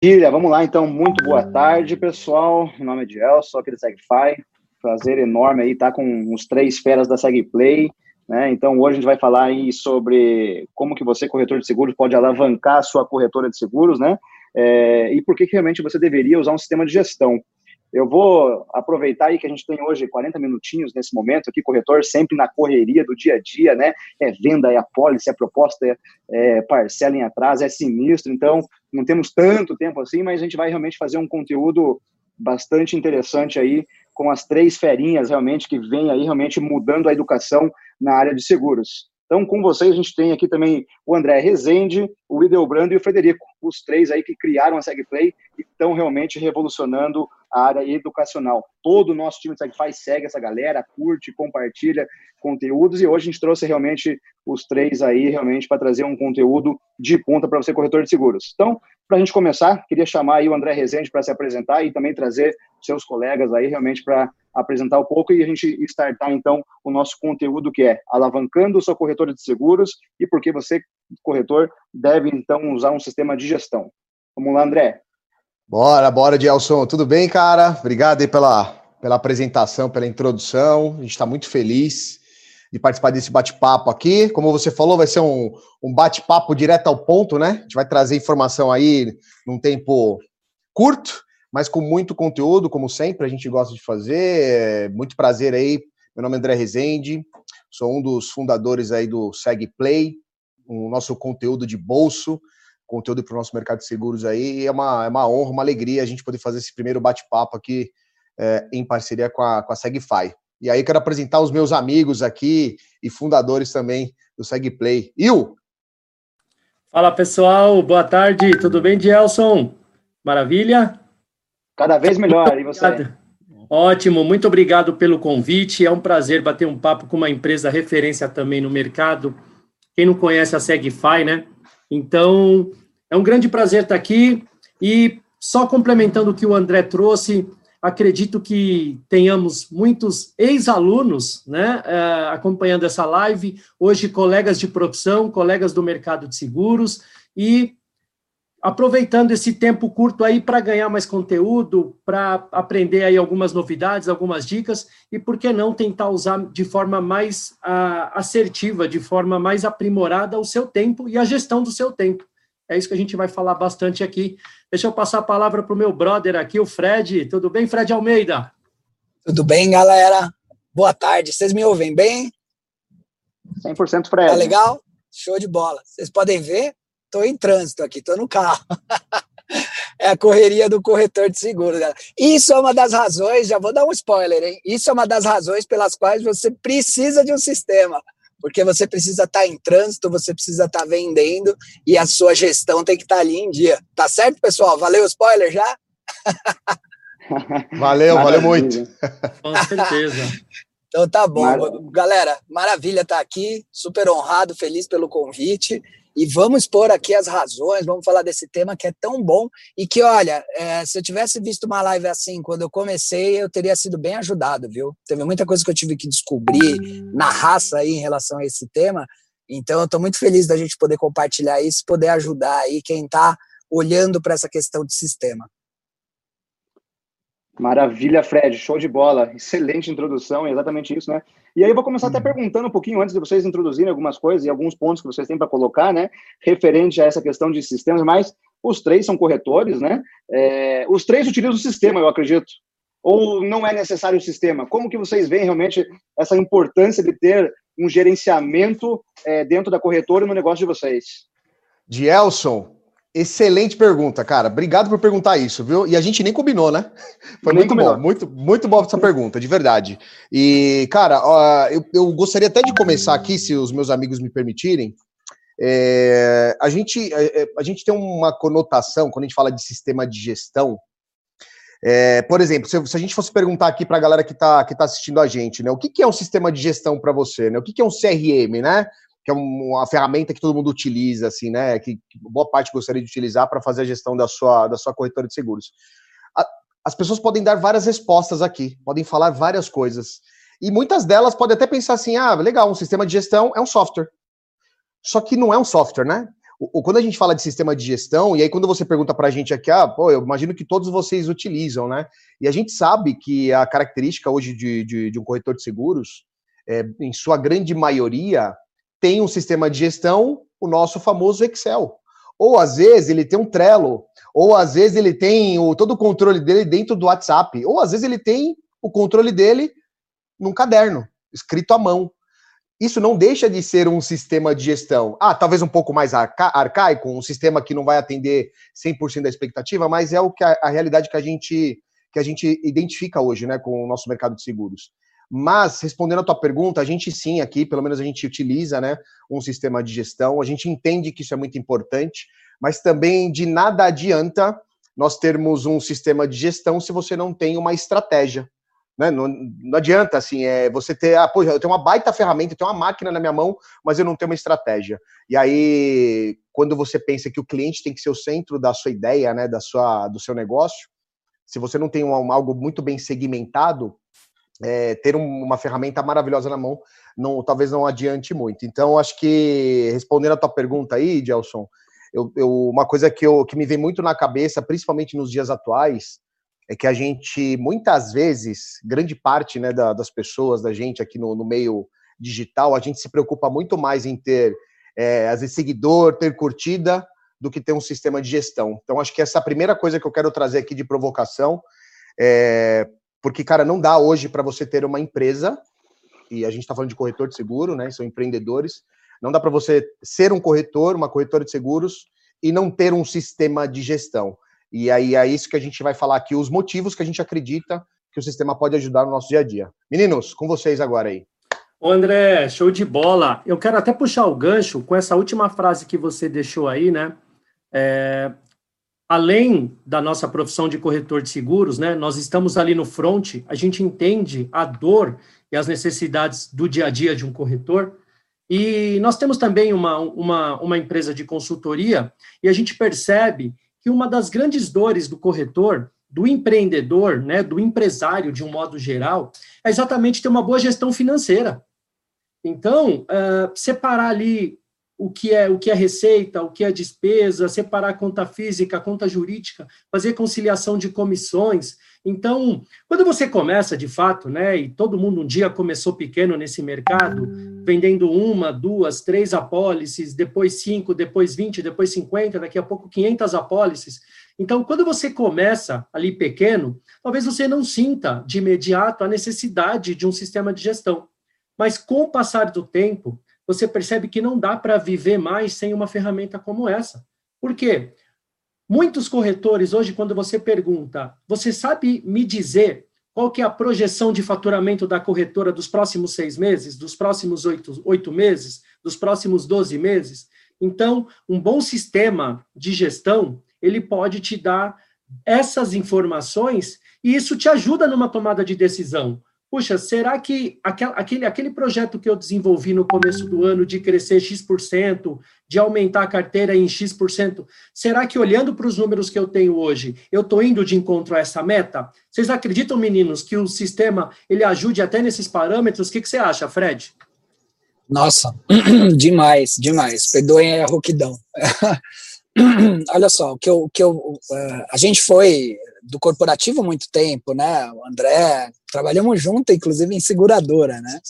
Maravilha, vamos lá então. Muito boa tarde, pessoal. Meu nome é Diel, sou aqui do SegFi. Prazer enorme aí estar com os três feras da SegPlay. Né? Então, hoje a gente vai falar aí sobre como que você, corretor de seguros, pode alavancar a sua corretora de seguros, né? É, e por que, que realmente você deveria usar um sistema de gestão. Eu vou aproveitar aí que a gente tem hoje 40 minutinhos nesse momento aqui, corretor, sempre na correria do dia a dia, né? É venda, é a pólice, é proposta, é, é parcela em atraso, é sinistro. Então, não temos tanto tempo assim, mas a gente vai realmente fazer um conteúdo bastante interessante aí com as três ferinhas realmente que vem aí realmente mudando a educação na área de seguros. Então, com vocês, a gente tem aqui também o André Rezende, o Ideobrando e o Frederico, os três aí que criaram a SegPlay e estão realmente revolucionando a área educacional. Todo o nosso time de SegFi segue essa galera, curte, compartilha conteúdos e hoje a gente trouxe realmente os três aí realmente para trazer um conteúdo de ponta para você, corretor de seguros. Então, para a gente começar, queria chamar aí o André Rezende para se apresentar e também trazer seus colegas aí realmente para apresentar um pouco e a gente startar então o nosso conteúdo que é alavancando sua corretora de seguros e por que você, corretor, deve então usar um sistema de gestão. Vamos lá, André. Bora, bora, Gelson. Tudo bem, cara? Obrigado aí pela, pela apresentação, pela introdução. A gente está muito feliz de participar desse bate-papo aqui. Como você falou, vai ser um, um bate-papo direto ao ponto, né? A gente vai trazer informação aí num tempo curto, mas com muito conteúdo, como sempre, a gente gosta de fazer. Muito prazer aí. Meu nome é André Rezende, sou um dos fundadores aí do SegPlay, o nosso conteúdo de bolso conteúdo para o nosso mercado de seguros aí. é uma, é uma honra, uma alegria a gente poder fazer esse primeiro bate-papo aqui é, em parceria com a, com a SegFi. E aí quero apresentar os meus amigos aqui e fundadores também do SegPlay. Il! Fala pessoal, boa tarde, tudo bem, Gelson? Maravilha? Cada vez melhor, e você? Ótimo, muito obrigado pelo convite. É um prazer bater um papo com uma empresa referência também no mercado. Quem não conhece a SegFi, né? Então, é um grande prazer estar aqui. E só complementando o que o André trouxe, acredito que tenhamos muitos ex-alunos né, uh, acompanhando essa live, hoje colegas de profissão, colegas do mercado de seguros, e aproveitando esse tempo curto aí para ganhar mais conteúdo, para aprender aí algumas novidades, algumas dicas, e por que não tentar usar de forma mais uh, assertiva, de forma mais aprimorada o seu tempo e a gestão do seu tempo. É isso que a gente vai falar bastante aqui. Deixa eu passar a palavra para o meu brother aqui, o Fred. Tudo bem, Fred Almeida? Tudo bem, galera? Boa tarde. Vocês me ouvem bem? 100% Fred. Tá legal? Show de bola. Vocês podem ver, estou em trânsito aqui, estou no carro. é a correria do corretor de seguros. Galera. Isso é uma das razões, já vou dar um spoiler, hein? Isso é uma das razões pelas quais você precisa de um sistema. Porque você precisa estar tá em trânsito, você precisa estar tá vendendo e a sua gestão tem que estar tá ali em dia. Tá certo, pessoal? Valeu o spoiler já? valeu, valeu muito. Com certeza. Então tá bom. Maravilha. Galera, maravilha estar aqui, super honrado, feliz pelo convite e vamos expor aqui as razões, vamos falar desse tema que é tão bom e que, olha, é, se eu tivesse visto uma live assim quando eu comecei, eu teria sido bem ajudado, viu? Teve muita coisa que eu tive que descobrir na raça aí em relação a esse tema, então eu estou muito feliz da gente poder compartilhar isso, poder ajudar aí quem está olhando para essa questão de sistema. Maravilha, Fred, show de bola. Excelente introdução, é exatamente isso, né? E aí eu vou começar até uhum. perguntando um pouquinho antes de vocês introduzirem algumas coisas e alguns pontos que vocês têm para colocar, né? Referente a essa questão de sistemas, mas os três são corretores, né? É, os três utilizam o sistema, eu acredito. Ou não é necessário o sistema? Como que vocês veem realmente essa importância de ter um gerenciamento é, dentro da corretora e no negócio de vocês? De Elson, Excelente pergunta, cara. Obrigado por perguntar isso, viu? E a gente nem combinou, né? Foi nem muito combinou. bom, muito, muito bom essa pergunta, de verdade. E, cara, ó, eu, eu, gostaria até de começar aqui, se os meus amigos me permitirem. É, a, gente, a, é, é, a gente tem uma conotação, quando a gente fala de sistema de gestão, é, por exemplo, se, se, a gente fosse perguntar aqui para a galera que está que tá assistindo a gente, né, o que, que é um sistema de gestão para você? Né? O que, que é um CRM, né? Que é uma ferramenta que todo mundo utiliza, assim, né? Que, boa parte gostaria de utilizar para fazer a gestão da sua, da sua corretora de seguros. A, as pessoas podem dar várias respostas aqui, podem falar várias coisas. E muitas delas podem até pensar assim: ah, legal, um sistema de gestão é um software. Só que não é um software, né? quando a gente fala de sistema de gestão, e aí quando você pergunta para a gente aqui, ah, pô, eu imagino que todos vocês utilizam, né? E a gente sabe que a característica hoje de, de, de um corretor de seguros, é, em sua grande maioria, tem um sistema de gestão, o nosso famoso Excel. Ou às vezes ele tem um Trello, ou às vezes ele tem o, todo o controle dele dentro do WhatsApp, ou às vezes ele tem o controle dele num caderno, escrito à mão. Isso não deixa de ser um sistema de gestão. Ah, talvez um pouco mais arca arcaico, um sistema que não vai atender 100% da expectativa, mas é o que a, a, realidade que a gente que a gente identifica hoje, né, com o nosso mercado de seguros. Mas respondendo a tua pergunta, a gente sim aqui, pelo menos a gente utiliza, né, um sistema de gestão. A gente entende que isso é muito importante, mas também de nada adianta nós termos um sistema de gestão se você não tem uma estratégia. Né? Não, não adianta, assim, é, você ter, ah, pô, eu tenho uma baita ferramenta, eu tenho uma máquina na minha mão, mas eu não tenho uma estratégia. E aí, quando você pensa que o cliente tem que ser o centro da sua ideia, né, da sua, do seu negócio, se você não tem um, algo muito bem segmentado, é, ter um, uma ferramenta maravilhosa na mão, não, talvez não adiante muito. Então, acho que, respondendo a tua pergunta aí, Gelson, eu, eu, uma coisa que, eu, que me vem muito na cabeça, principalmente nos dias atuais, é que a gente, muitas vezes, grande parte né, da, das pessoas, da gente aqui no, no, meio digital, a gente se preocupa muito mais em ter, é, às vezes, seguidor, ter curtida, do que ter um sistema de gestão. Então, acho que essa é primeira coisa que eu quero trazer aqui de provocação, é, porque, cara, não dá hoje para você ter uma empresa, e a gente está falando de corretor de seguro, né? São empreendedores. Não dá para você ser um corretor, uma corretora de seguros, e não ter um sistema de gestão. E aí é isso que a gente vai falar aqui, os motivos que a gente acredita que o sistema pode ajudar no nosso dia a dia. Meninos, com vocês agora aí. Ô André, show de bola. Eu quero até puxar o gancho com essa última frase que você deixou aí, né? É, além da nossa profissão de corretor de seguros, né? Nós estamos ali no front, a gente entende a dor e as necessidades do dia a dia de um corretor. E nós temos também uma, uma, uma empresa de consultoria e a gente percebe que uma das grandes dores do corretor, do empreendedor, né, do empresário de um modo geral, é exatamente ter uma boa gestão financeira. Então, uh, separar ali o que é o que é receita, o que é despesa, separar a conta física, a conta jurídica, fazer conciliação de comissões. Então, quando você começa de fato, né, e todo mundo um dia começou pequeno nesse mercado, vendendo uma, duas, três apólices, depois cinco, depois vinte, depois cinquenta, daqui a pouco quinhentas apólices. Então, quando você começa ali pequeno, talvez você não sinta de imediato a necessidade de um sistema de gestão. Mas com o passar do tempo, você percebe que não dá para viver mais sem uma ferramenta como essa. Por quê? Muitos corretores, hoje, quando você pergunta, você sabe me dizer qual que é a projeção de faturamento da corretora dos próximos seis meses, dos próximos oito, oito meses, dos próximos doze meses? Então, um bom sistema de gestão, ele pode te dar essas informações e isso te ajuda numa tomada de decisão puxa, será que aquele, aquele projeto que eu desenvolvi no começo do ano de crescer X%, de aumentar a carteira em X%, será que olhando para os números que eu tenho hoje, eu estou indo de encontro a essa meta? Vocês acreditam, meninos, que o sistema ele ajude até nesses parâmetros? O que, que você acha, Fred? Nossa, demais, demais. Perdoem a rouquidão. Olha só, o que eu, que eu, uh, a gente foi do corporativo muito tempo, né? O André, trabalhamos junto, inclusive em seguradora, né?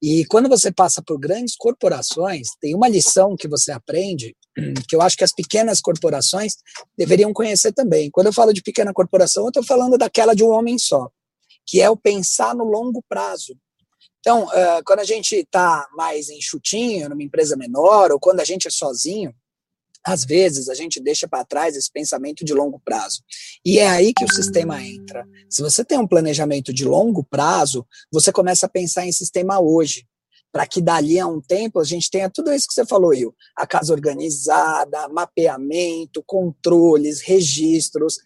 E quando você passa por grandes corporações, tem uma lição que você aprende, que eu acho que as pequenas corporações deveriam conhecer também. Quando eu falo de pequena corporação, eu estou falando daquela de um homem só, que é o pensar no longo prazo. Então, quando a gente está mais enxutinho, numa empresa menor, ou quando a gente é sozinho, às vezes a gente deixa para trás esse pensamento de longo prazo. E é aí que o sistema entra. Se você tem um planejamento de longo prazo, você começa a pensar em sistema hoje. Para que dali a um tempo a gente tenha tudo isso que você falou, Will. A casa organizada, mapeamento, controles, registros.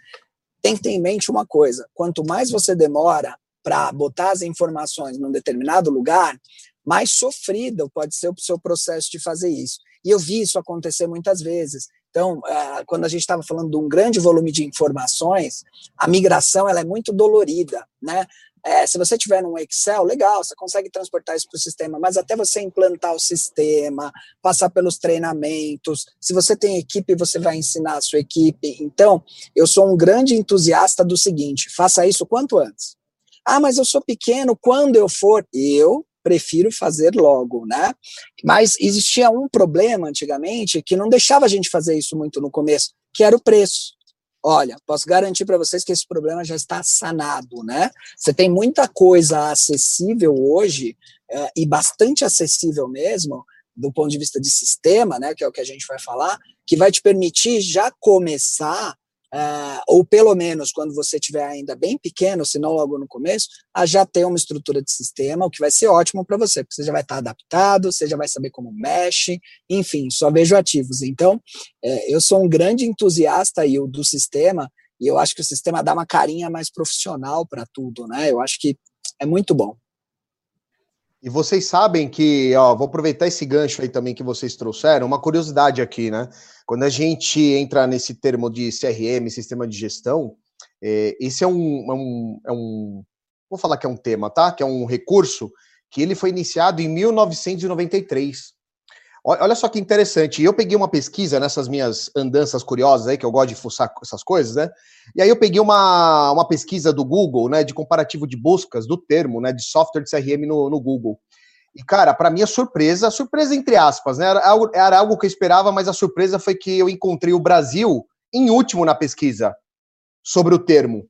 Tem que ter em mente uma coisa: quanto mais você demora para botar as informações num determinado lugar, mais sofrido pode ser o seu processo de fazer isso. E eu vi isso acontecer muitas vezes. Então, é, quando a gente estava falando de um grande volume de informações, a migração ela é muito dolorida, né? é, se você tiver num Excel, legal, você consegue transportar isso para o sistema, mas até você implantar o sistema, passar pelos treinamentos, se você tem equipe, você vai ensinar a sua equipe. Então, eu sou um grande entusiasta do seguinte: faça isso quanto antes. Ah, mas eu sou pequeno, quando eu for? Eu prefiro fazer logo, né? Mas existia um problema antigamente que não deixava a gente fazer isso muito no começo, que era o preço. Olha, posso garantir para vocês que esse problema já está sanado, né? Você tem muita coisa acessível hoje, é, e bastante acessível mesmo, do ponto de vista de sistema, né, que é o que a gente vai falar, que vai te permitir já começar Uh, ou pelo menos quando você estiver ainda bem pequeno, se não logo no começo, a já ter uma estrutura de sistema, o que vai ser ótimo para você, porque você já vai estar tá adaptado, você já vai saber como mexe, enfim, só vejo ativos. Então, é, eu sou um grande entusiasta aí do sistema, e eu acho que o sistema dá uma carinha mais profissional para tudo, né? Eu acho que é muito bom. E vocês sabem que, ó, vou aproveitar esse gancho aí também que vocês trouxeram, uma curiosidade aqui, né? Quando a gente entra nesse termo de CRM, sistema de gestão, é, esse é um, é um, é um, vou falar que é um tema, tá? Que é um recurso que ele foi iniciado em 1993. Olha só que interessante. Eu peguei uma pesquisa nessas minhas andanças curiosas aí, que eu gosto de fuçar essas coisas, né? E aí eu peguei uma, uma pesquisa do Google, né, de comparativo de buscas do termo, né, de software de CRM no, no Google. E, cara, para minha surpresa, surpresa entre aspas, né? Era algo, era algo que eu esperava, mas a surpresa foi que eu encontrei o Brasil em último na pesquisa sobre o termo.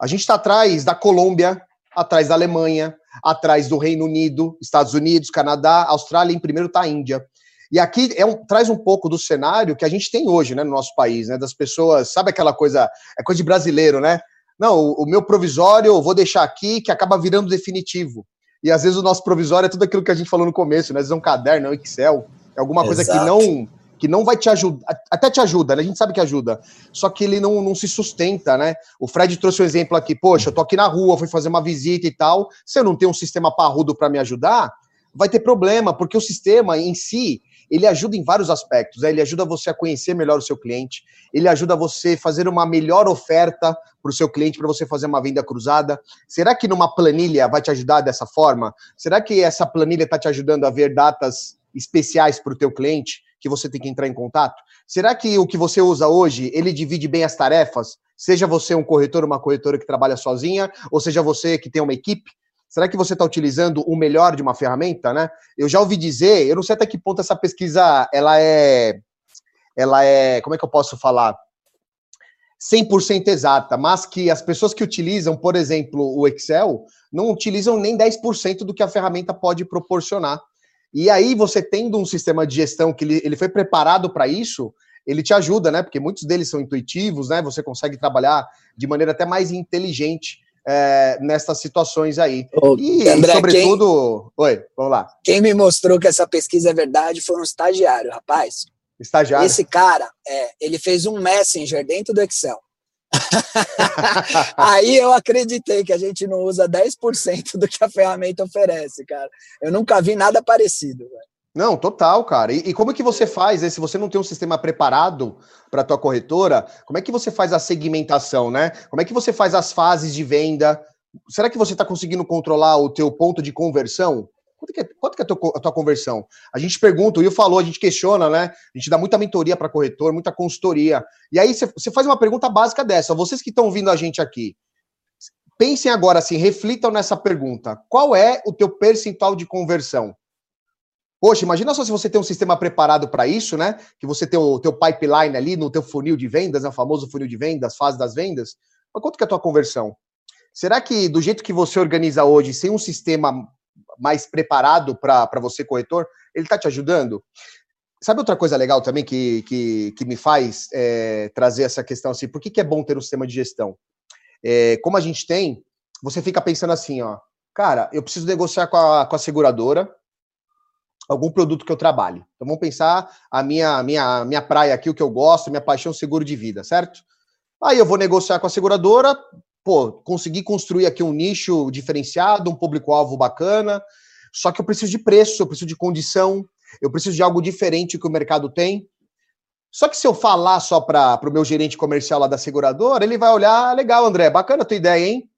A gente está atrás da Colômbia, atrás da Alemanha, atrás do Reino Unido, Estados Unidos, Canadá, Austrália, em primeiro está a Índia. E aqui é um, traz um pouco do cenário que a gente tem hoje, né, no nosso país, né, das pessoas, sabe aquela coisa, é coisa de brasileiro, né? Não, o, o meu provisório eu vou deixar aqui que acaba virando definitivo. E às vezes o nosso provisório é tudo aquilo que a gente falou no começo, né? Às vezes é um caderno, é um Excel, é alguma coisa Exato. que não que não vai te ajudar, até te ajuda, né? A gente sabe que ajuda, só que ele não, não se sustenta, né? O Fred trouxe um exemplo aqui, poxa, eu tô aqui na rua, fui fazer uma visita e tal, se eu não tenho um sistema parrudo para me ajudar, vai ter problema, porque o sistema em si, ele ajuda em vários aspectos. Né? Ele ajuda você a conhecer melhor o seu cliente, ele ajuda você a fazer uma melhor oferta para o seu cliente, para você fazer uma venda cruzada. Será que numa planilha vai te ajudar dessa forma? Será que essa planilha está te ajudando a ver datas especiais para o teu cliente que você tem que entrar em contato? Será que o que você usa hoje, ele divide bem as tarefas? Seja você um corretor, uma corretora que trabalha sozinha, ou seja você que tem uma equipe, Será que você está utilizando o melhor de uma ferramenta, né? Eu já ouvi dizer, eu não sei até que ponto essa pesquisa ela é, ela é, como é que eu posso falar? 100% exata, mas que as pessoas que utilizam, por exemplo, o Excel, não utilizam nem 10% do que a ferramenta pode proporcionar. E aí, você tendo um sistema de gestão que ele, ele foi preparado para isso, ele te ajuda, né? Porque muitos deles são intuitivos, né? Você consegue trabalhar de maneira até mais inteligente é, nessas situações aí. Ô, e, André, sobretudo. Quem, Oi, vamos lá. Quem me mostrou que essa pesquisa é verdade foi um estagiário, rapaz. Estagiário. Esse cara, é, ele fez um Messenger dentro do Excel. Aí eu acreditei que a gente não usa 10% do que a ferramenta oferece, cara. Eu nunca vi nada parecido, velho. Não, total, cara. E, e, como é que você faz, né, se você não tem um sistema preparado para tua corretora, como é que você faz a segmentação, né? Como é que você faz as fases de venda? Será que você está conseguindo controlar o teu ponto de conversão? Quanto que é, quanto que é a, tua, a, tua, conversão? A gente pergunta, o Will falou, a gente questiona, né? A gente dá muita mentoria para corretor, muita consultoria. E aí você faz uma pergunta básica dessa. Vocês que estão ouvindo a gente aqui, pensem agora assim, reflitam nessa pergunta. Qual é o teu percentual de conversão? Poxa, imagina só se você tem um sistema preparado para isso, né? Que você tem o teu pipeline ali no teu funil de vendas, né? o famoso funil de vendas, fase das vendas. Mas quanto que é a tua conversão? Será que do jeito que você organiza hoje, sem um sistema mais preparado para você, corretor, ele está te ajudando? Sabe outra coisa legal também que, que, que me faz é, trazer essa questão assim? Por que, que é bom ter um sistema de gestão? É, como a gente tem, você fica pensando assim, ó, cara, eu preciso negociar com a, com a seguradora, algum produto que eu trabalhe. Então vamos pensar a minha, minha, minha praia aqui, o que eu gosto, minha paixão seguro de vida, certo? Aí eu vou negociar com a seguradora, pô, conseguir construir aqui um nicho diferenciado, um público-alvo bacana, só que eu preciso de preço, eu preciso de condição, eu preciso de algo diferente que o mercado tem. Só que se eu falar só para o meu gerente comercial lá da seguradora, ele vai olhar, legal, André, bacana a tua ideia, hein?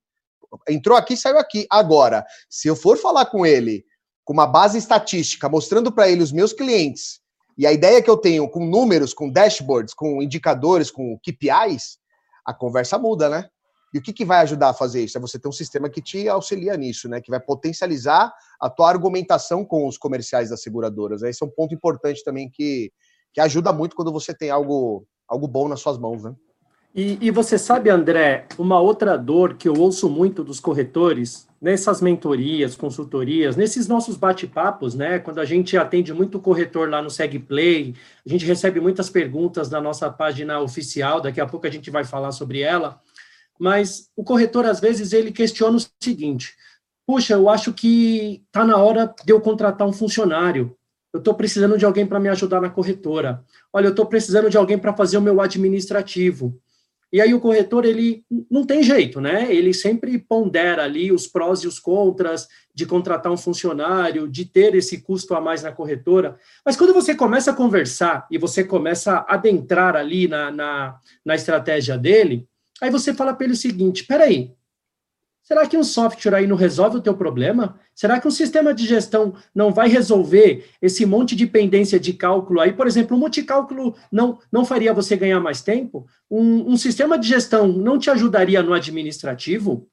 entrou aqui, saiu aqui. Agora, se eu for falar com ele com uma base estatística, mostrando para ele os meus clientes e a ideia que eu tenho com números, com dashboards, com indicadores, com KPIs, a conversa muda, né? E o que, que vai ajudar a fazer isso? É você ter um sistema que te auxilia nisso, né? Que vai potencializar a tua argumentação com os comerciais das seguradoras. Esse é um ponto importante também que, que ajuda muito quando você tem algo, algo bom nas suas mãos, né? E, e, você sabe, André, uma outra dor que eu ouço muito dos corretores, nessas mentorias, consultorias, nesses nossos bate-papos, né? Quando a gente atende muito corretor lá no SegPlay, a gente recebe muitas perguntas na nossa página oficial, daqui a pouco a gente vai falar sobre ela. Mas o corretor, às vezes, ele questiona o seguinte: puxa, eu acho que está na hora de eu contratar um funcionário. Eu estou precisando de alguém para me ajudar na corretora. Olha, eu estou precisando de alguém para fazer o meu administrativo. E aí o corretor, ele não tem jeito, né? Ele sempre pondera ali os prós e os contras de contratar um funcionário, de ter esse custo a mais na corretora. Mas quando você começa a conversar e você começa a adentrar ali na, na, na estratégia dele, aí você fala para ele o seguinte, peraí, Será que um software aí não resolve o teu problema? Será que um sistema de gestão não vai resolver esse monte de pendência de cálculo aí? Por exemplo, um multicálculo não, não faria você ganhar mais tempo? Um, um sistema de gestão não te ajudaria no administrativo?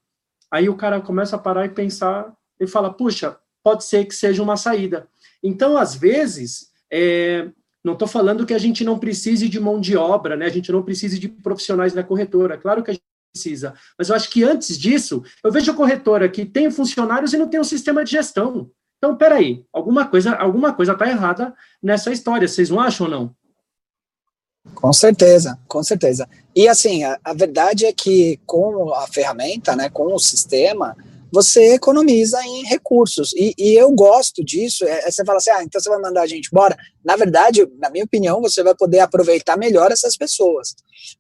Aí o cara começa a parar e pensar e fala, puxa, pode ser que seja uma saída. Então, às vezes, é, não estou falando que a gente não precise de mão de obra, né? A gente não precise de profissionais na corretora. Claro que a precisa. Mas eu acho que antes disso, eu vejo a corretora que tem funcionários e não tem um sistema de gestão. Então, peraí, alguma coisa alguma coisa está errada nessa história, vocês não acham ou não? Com certeza, com certeza. E assim, a, a verdade é que com a ferramenta, né, com o sistema, você economiza em recursos. E, e eu gosto disso. É, é, você fala assim, ah, então você vai mandar a gente embora. Na verdade, na minha opinião, você vai poder aproveitar melhor essas pessoas.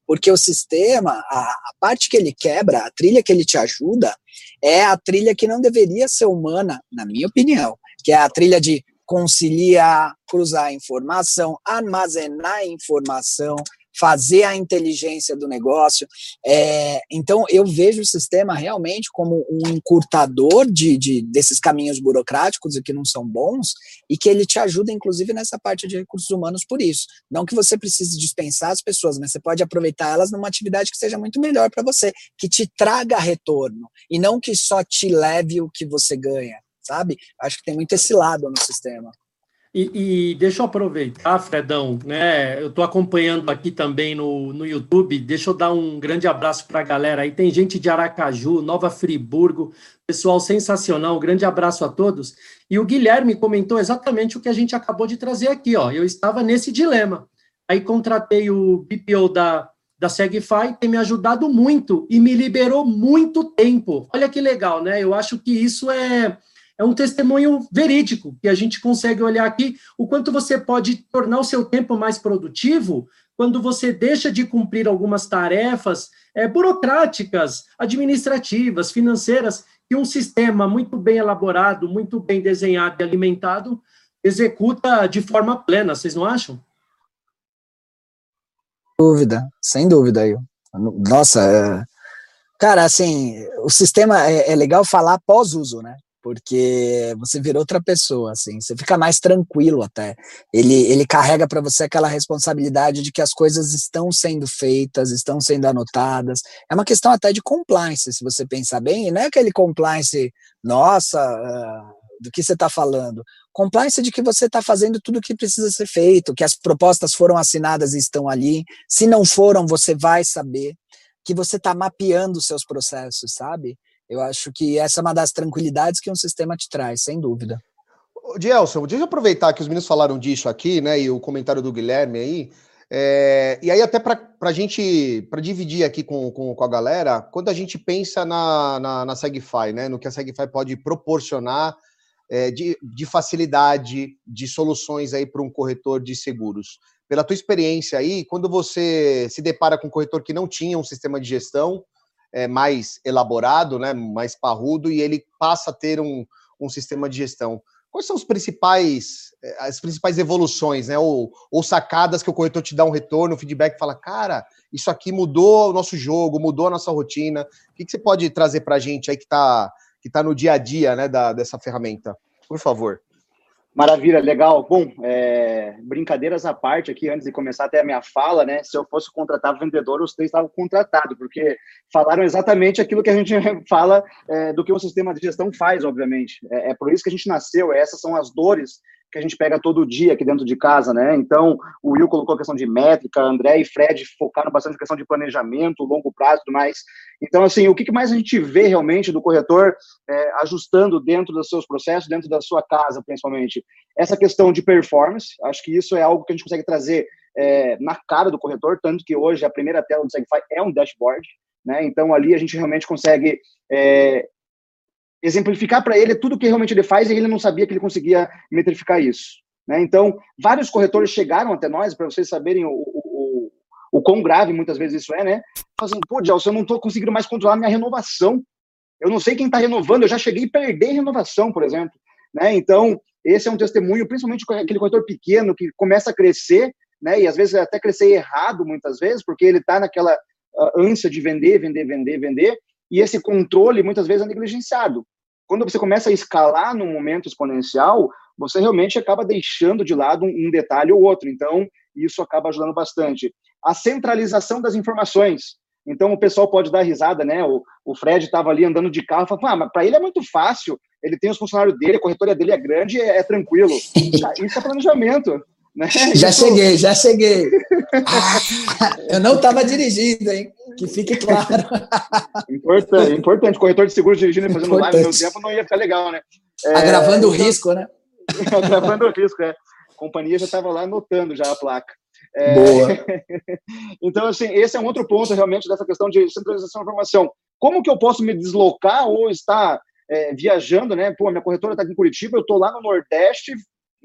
Porque o sistema, a, a parte que ele quebra, a trilha que ele te ajuda, é a trilha que não deveria ser humana, na minha opinião, que é a trilha de conciliar, cruzar informação, armazenar informação, fazer a inteligência do negócio. É, então, eu vejo o sistema realmente como um encurtador de, de, desses caminhos burocráticos e que não são bons, e que ele te ajuda, inclusive, nessa parte de recursos humanos por isso. Não que você precise dispensar as pessoas, mas você pode aproveitar elas numa atividade que seja muito melhor para você, que te traga retorno, e não que só te leve o que você ganha, sabe? Acho que tem muito esse lado no sistema. E, e, deixa eu aproveitar, Fredão, né? Eu estou acompanhando aqui também no, no YouTube. Deixa eu dar um grande abraço para a galera aí. Tem gente de Aracaju, Nova Friburgo, pessoal sensacional. Um grande abraço a todos. E o Guilherme comentou exatamente o que a gente acabou de trazer aqui, ó. Eu estava nesse dilema. Aí contratei o BPO da, da Segfy, tem me ajudado muito e me liberou muito tempo. Olha que legal, né? Eu acho que isso é é um testemunho verídico que a gente consegue olhar aqui o quanto você pode tornar o seu tempo mais produtivo quando você deixa de cumprir algumas tarefas é, burocráticas, administrativas, financeiras, que um sistema muito bem elaborado, muito bem desenhado e alimentado executa de forma plena, vocês não acham? Dúvida, sem dúvida aí. Nossa, é... cara, assim, o sistema é, é legal falar pós-uso, né? Porque você vira outra pessoa, assim, você fica mais tranquilo até. Ele, ele carrega para você aquela responsabilidade de que as coisas estão sendo feitas, estão sendo anotadas. É uma questão até de compliance, se você pensar bem, e não é aquele compliance, nossa, uh, do que você está falando. Compliance de que você está fazendo tudo o que precisa ser feito, que as propostas foram assinadas e estão ali. Se não foram, você vai saber que você está mapeando os seus processos, sabe? Eu acho que essa é uma das tranquilidades que um sistema te traz, sem dúvida. Dielson, deixa eu aproveitar que os meninos falaram disso aqui, né? E o comentário do Guilherme aí. É, e aí, até para a gente para dividir aqui com, com, com, a galera, quando a gente pensa na, na, na né? No que a Segfy pode proporcionar é, de, de facilidade, de soluções aí para um corretor de seguros. Pela tua experiência aí, quando você se depara com um corretor que não tinha um sistema de gestão, é, mais elaborado, né, mais parrudo, e ele passa a ter um, um sistema de gestão. quais são os principais, eh, as principais evoluções, né? Ou, ou sacadas que o corretor te dá um retorno, um feedback, fala, cara, isso aqui mudou o nosso jogo, mudou a nossa rotina. O que, que você pode trazer para a gente aí que está que tá no dia a dia né, da, dessa ferramenta? Por favor. Maravilha, legal. Bom, é, brincadeiras à parte aqui, antes de começar até a minha fala, né? Se eu fosse contratar vendedor, os três estavam contratados, porque falaram exatamente aquilo que a gente fala é, do que o sistema de gestão faz, obviamente. É, é, por isso que a gente nasceu, essas são as dores que a gente pega todo dia aqui dentro de casa, né? Então, o Will colocou a questão de métrica, André e Fred focaram bastante na questão de planejamento, longo prazo e tudo mais. Então, assim, o que mais a gente vê realmente do corretor é, ajustando dentro dos seus processos, dentro da sua casa, principalmente? Essa questão de performance, acho que isso é algo que a gente consegue trazer é, na cara do corretor, tanto que hoje a primeira tela do Segfy é um dashboard, né? Então, ali a gente realmente consegue é, exemplificar para ele tudo que realmente ele faz e ele não sabia que ele conseguia metrificar isso. Né? Então, vários corretores chegaram até nós, para vocês saberem o, o, o, quão grave muitas vezes isso é, né? Fazendo, pô, Gelson, eu não estou conseguindo mais controlar minha renovação. Eu não sei quem está renovando, eu já cheguei a perder renovação, por exemplo. Né? Então, esse é um testemunho, principalmente aquele corretor pequeno que começa a crescer, né? e às vezes até crescer errado, muitas vezes, porque ele está naquela uh, ânsia de vender, vender, vender, vender, e esse controle muitas vezes é negligenciado quando você começa a escalar num momento exponencial, você realmente acaba deixando de lado um, detalhe ou outro. Então, isso acaba ajudando bastante. A centralização das informações. Então, o pessoal pode dar risada, né? O, o Fred estava ali andando de carro, falando, ah, mas para ele é muito fácil. Ele tem os funcionários dele, a corretora dele é grande, é, é tranquilo. Isso é planejamento. Né? Já cheguei, já cheguei. Ah, eu não estava dirigindo, hein? Que fique claro. Importante, importante. Corretor de seguros dirigindo e fazendo importante. live no meu tempo não ia ficar legal, né? É, Agravando o então, risco, né? Agravando o risco, é. A companhia já estava lá anotando já a placa. É, Boa. então, assim, esse é um outro ponto realmente dessa questão de centralização da informação. Como que eu posso me deslocar ou estar é, viajando, né? Pô, minha corretora está aqui em Curitiba, eu estou lá no Nordeste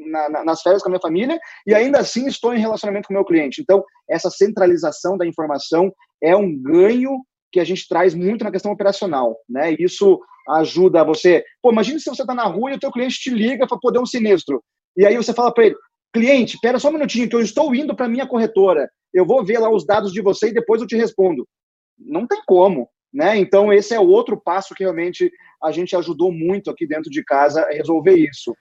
na, na, nas férias com a minha família e ainda assim estou em relacionamento com o meu cliente. Então, essa centralização da informação é um ganho que a gente traz muito na questão operacional, né? Isso ajuda você. Pô, imagine se você está na rua e o teu cliente te liga para poder um sinistro. E aí você fala para ele, cliente, espera só um minutinho que eu estou indo para minha corretora. Eu vou ver lá os dados de você e depois eu te respondo. Não tem como, né? Então esse é o outro passo que realmente a gente ajudou muito aqui dentro de casa a resolver isso.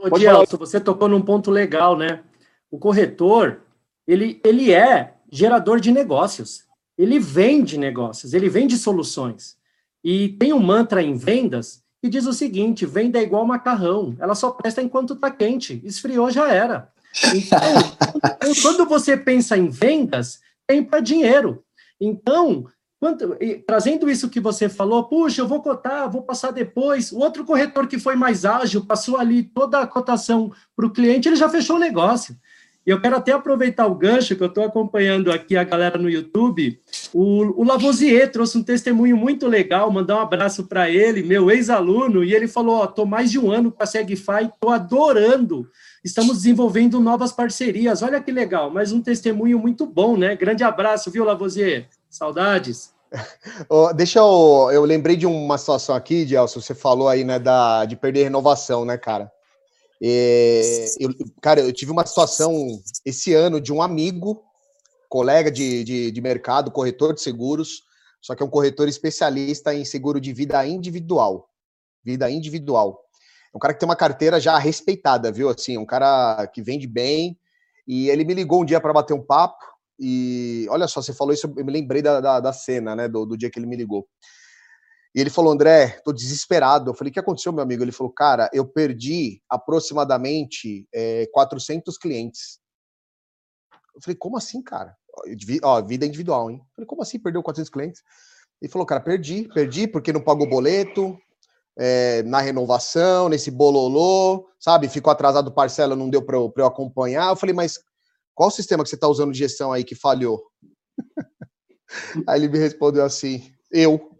Ô, Dielso, você tocou num ponto legal, né? O corretor, ele, ele é gerador de negócios. Ele vende negócios, ele vende soluções. E tem um mantra em vendas que diz o seguinte: venda é igual macarrão, ela só presta enquanto está quente. Esfriou, já era. Então, quando você pensa em vendas, tem para dinheiro. Então, Quanto, e, trazendo isso que você falou, puxa, eu vou cotar, vou passar depois. O outro corretor que foi mais ágil, passou ali toda a cotação para o cliente, ele já fechou o negócio. E eu quero até aproveitar o gancho que eu estou acompanhando aqui a galera no YouTube. O, o Lavoisier trouxe um testemunho muito legal, mandar um abraço para ele, meu ex-aluno, e ele falou: estou mais de um ano com a Segfy, estou adorando. Estamos desenvolvendo novas parcerias. Olha que legal, mais um testemunho muito bom, né? Grande abraço, viu, Lavoisier? Saudades. Oh, deixa eu. Eu lembrei de uma situação aqui, Gelson. Você falou aí, né, da, de perder renovação, né, cara? E, eu, cara, eu tive uma situação esse ano de um amigo, colega de, de, de mercado, corretor de seguros, só que é um corretor especialista em seguro de vida individual. Vida individual. É um cara que tem uma carteira já respeitada, viu? Assim, um cara que vende bem. E ele me ligou um dia para bater um papo. E olha só, você falou isso, eu me lembrei da, da, da cena, né, do, do, dia que ele me ligou. E ele falou, André, tô desesperado. Eu falei, o que aconteceu, meu amigo? Ele falou, cara, eu perdi aproximadamente é, 400 clientes. Eu falei, como assim, cara? Ó, vida individual, hein? Eu falei, como assim perdeu 400 clientes? Ele falou, cara, perdi, perdi porque não pagou boleto, é, na renovação, nesse bololô, sabe? Ficou atrasado parcela, não deu para eu, eu acompanhar. Eu falei, mas qual o sistema que você está usando de gestão aí que falhou? aí ele me respondeu assim, eu.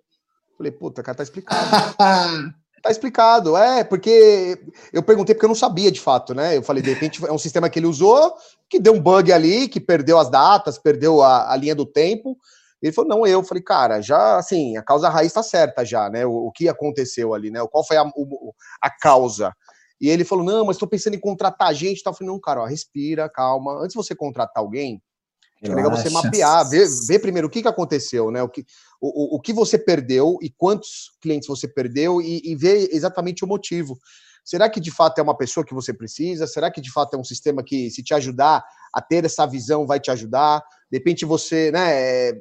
Falei, puta, cara, tá explicado. tá explicado, é, porque eu perguntei porque eu não sabia de fato, né? Eu falei, de repente é um sistema que ele usou, que deu um bug ali, que perdeu as datas, perdeu a, a linha do tempo. Ele falou, não, eu. Falei, cara, já, assim, a causa raiz tá certa já, né? O, o que aconteceu ali, né? Qual foi a, o, a causa? E ele falou: Não, mas estou pensando em contratar gente. Eu falei: Não, cara, ó, respira, calma. Antes de você contratar alguém, é legal você mapear, ver, ver primeiro o que, que aconteceu, né? O que, o, o que você perdeu e quantos clientes você perdeu e, e ver exatamente o motivo. Será que de fato é uma pessoa que você precisa? Será que de fato é um sistema que, se te ajudar a ter essa visão, vai te ajudar? De repente você, né?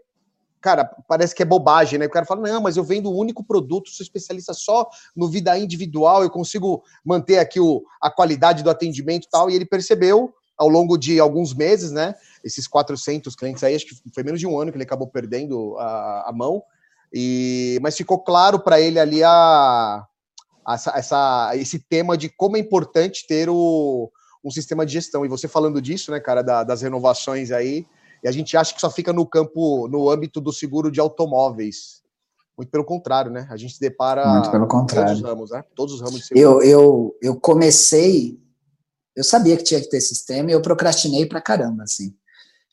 Cara, parece que é bobagem, né? O cara fala, não, mas eu vendo um único produto, sou especialista só no vida individual, eu consigo manter aqui o, a qualidade do atendimento e tal. E ele percebeu ao longo de alguns meses, né? Esses 400 clientes aí, acho que foi menos de um ano que ele acabou perdendo a, a mão. E, mas ficou claro para ele ali a, essa, essa, esse tema de como é importante ter o, um sistema de gestão. E você falando disso, né, cara, da, das renovações aí, e a gente acha que só fica no campo, no âmbito do seguro de automóveis. Muito pelo contrário, né? A gente se depara Muito pelo contrário. todos os ramos, né? Todos os ramos de seguro. Eu, eu, eu comecei, eu sabia que tinha que ter sistema e eu procrastinei pra caramba, assim.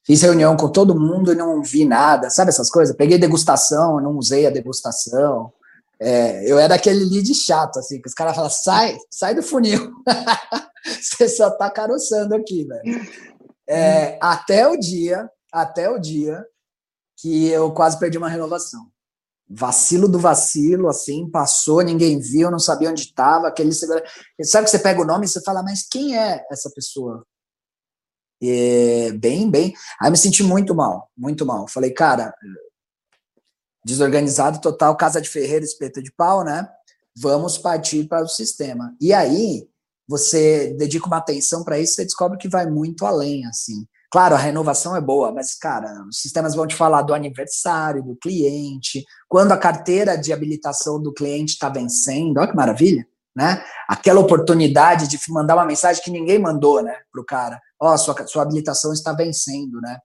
Fiz reunião com todo mundo e não vi nada, sabe essas coisas? Peguei degustação, não usei a degustação. É, eu era aquele lead chato, assim, que os caras falam, sai, sai do funil. Você só tá caroçando aqui, velho. É, até o dia, até o dia que eu quase perdi uma renovação. Vacilo do vacilo, assim, passou, ninguém viu, não sabia onde estava, aquele. Sabe que você pega o nome e você fala, mas quem é essa pessoa? E, bem, bem. Aí me senti muito mal, muito mal. Falei, cara, desorganizado total, casa de ferreiro, espeto de pau, né? Vamos partir para o sistema. E aí, você dedica uma atenção para isso, você descobre que vai muito além, assim. Claro, a renovação é boa, mas, cara, os sistemas vão te falar do aniversário do cliente, quando a carteira de habilitação do cliente está vencendo, olha que maravilha, né? Aquela oportunidade de mandar uma mensagem que ninguém mandou, né, para o cara. Ó, oh, sua, sua habilitação está vencendo, né?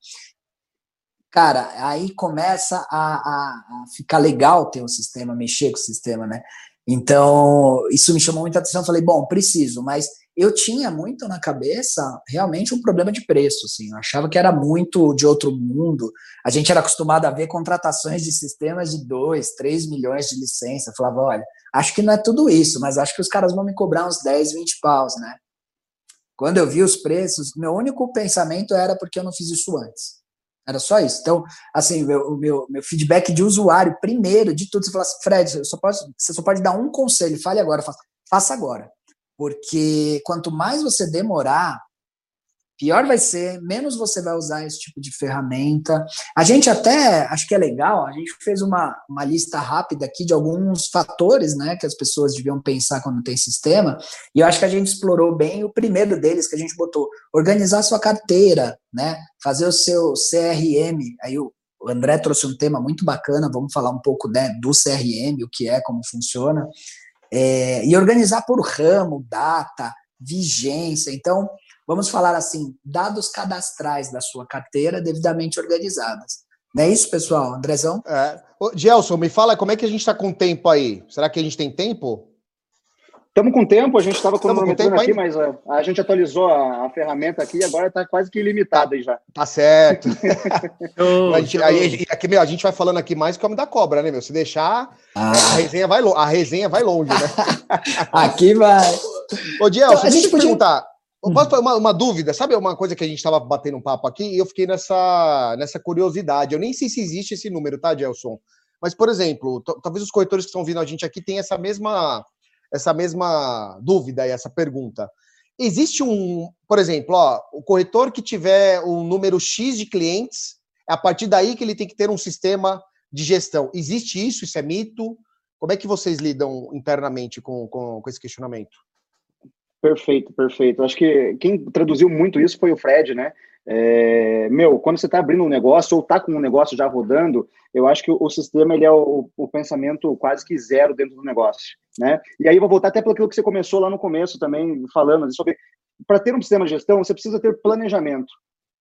cara, aí começa a, a, a, ficar legal ter um sistema, mexer com o sistema, né? Então, isso me chamou muita atenção. Falei, bom, preciso, mas eu tinha muito na cabeça realmente um problema de preço, assim. Eu achava que era muito de outro mundo. A gente era acostumado a ver contratações de sistemas de 2, 3 milhões de licença. Eu falava, olha, acho que não é tudo isso, mas acho que os caras vão me cobrar uns 10, 20 paus, né? Quando eu vi os preços, meu único pensamento era porque eu não fiz isso antes. Era só isso. Então, assim, o meu, meu feedback de usuário, primeiro de tudo, você fala assim, Fred, só pode, você só pode dar um conselho, fale agora, faça, faça agora. Porque quanto mais você demorar, pior vai ser, menos você vai usar esse tipo de ferramenta. A gente até, acho que é legal, a gente fez uma, uma lista rápida aqui de alguns fatores né, que as pessoas deviam pensar quando tem sistema, e eu acho que a gente explorou bem o primeiro deles que a gente botou, organizar sua carteira, né, fazer o seu CRM, aí o, André trouxe um tema muito bacana, vamos falar um pouco né, do CRM, o que é, como funciona, é, e organizar por ramo, data, vigência, então vamos falar assim, dados cadastrais da sua carteira devidamente organizadas. Não é isso, pessoal? Andrezão? É. Ô, Gelson, me fala como é que a gente está com tempo aí? Será que a gente tem tempo? Estamos com tempo, a gente estava cronometrando aqui, mas a, a, gente atualizou a, a ferramenta aqui e agora está quase que ilimitada aí já. Tá certo. a, gente, aí, aqui, meu, a gente vai falando aqui mais que o homem da cobra, né, meu? Se deixar, ah. a, resenha vai, a resenha vai longe, né? aqui vai. Ô, Gelson, então, a gente podia... perguntar, Uhum. Posso uma, uma dúvida? Sabe uma coisa que a gente estava batendo um papo aqui e eu fiquei nessa, nessa curiosidade. Eu nem sei se existe esse número, tá, Gelson? Mas, por exemplo, talvez os corretores que estão vindo a gente aqui tenham essa mesma, essa mesma dúvida e essa pergunta. Existe um, por exemplo, ó, o corretor que tiver um número X de clientes, é a partir daí que ele tem que ter um sistema de gestão. Existe isso? Isso é mito? Como é que vocês lidam internamente com, com, com esse questionamento? Perfeito, perfeito. Acho que quem traduziu muito isso foi o Fred, né? É, meu, quando você está abrindo um negócio ou está com um negócio já rodando, eu acho que o, o sistema ele é o, o, pensamento quase que zero dentro do negócio, né? E aí eu vou voltar até pelo que você começou lá no começo também falando sobre para ter um sistema de gestão você precisa ter planejamento,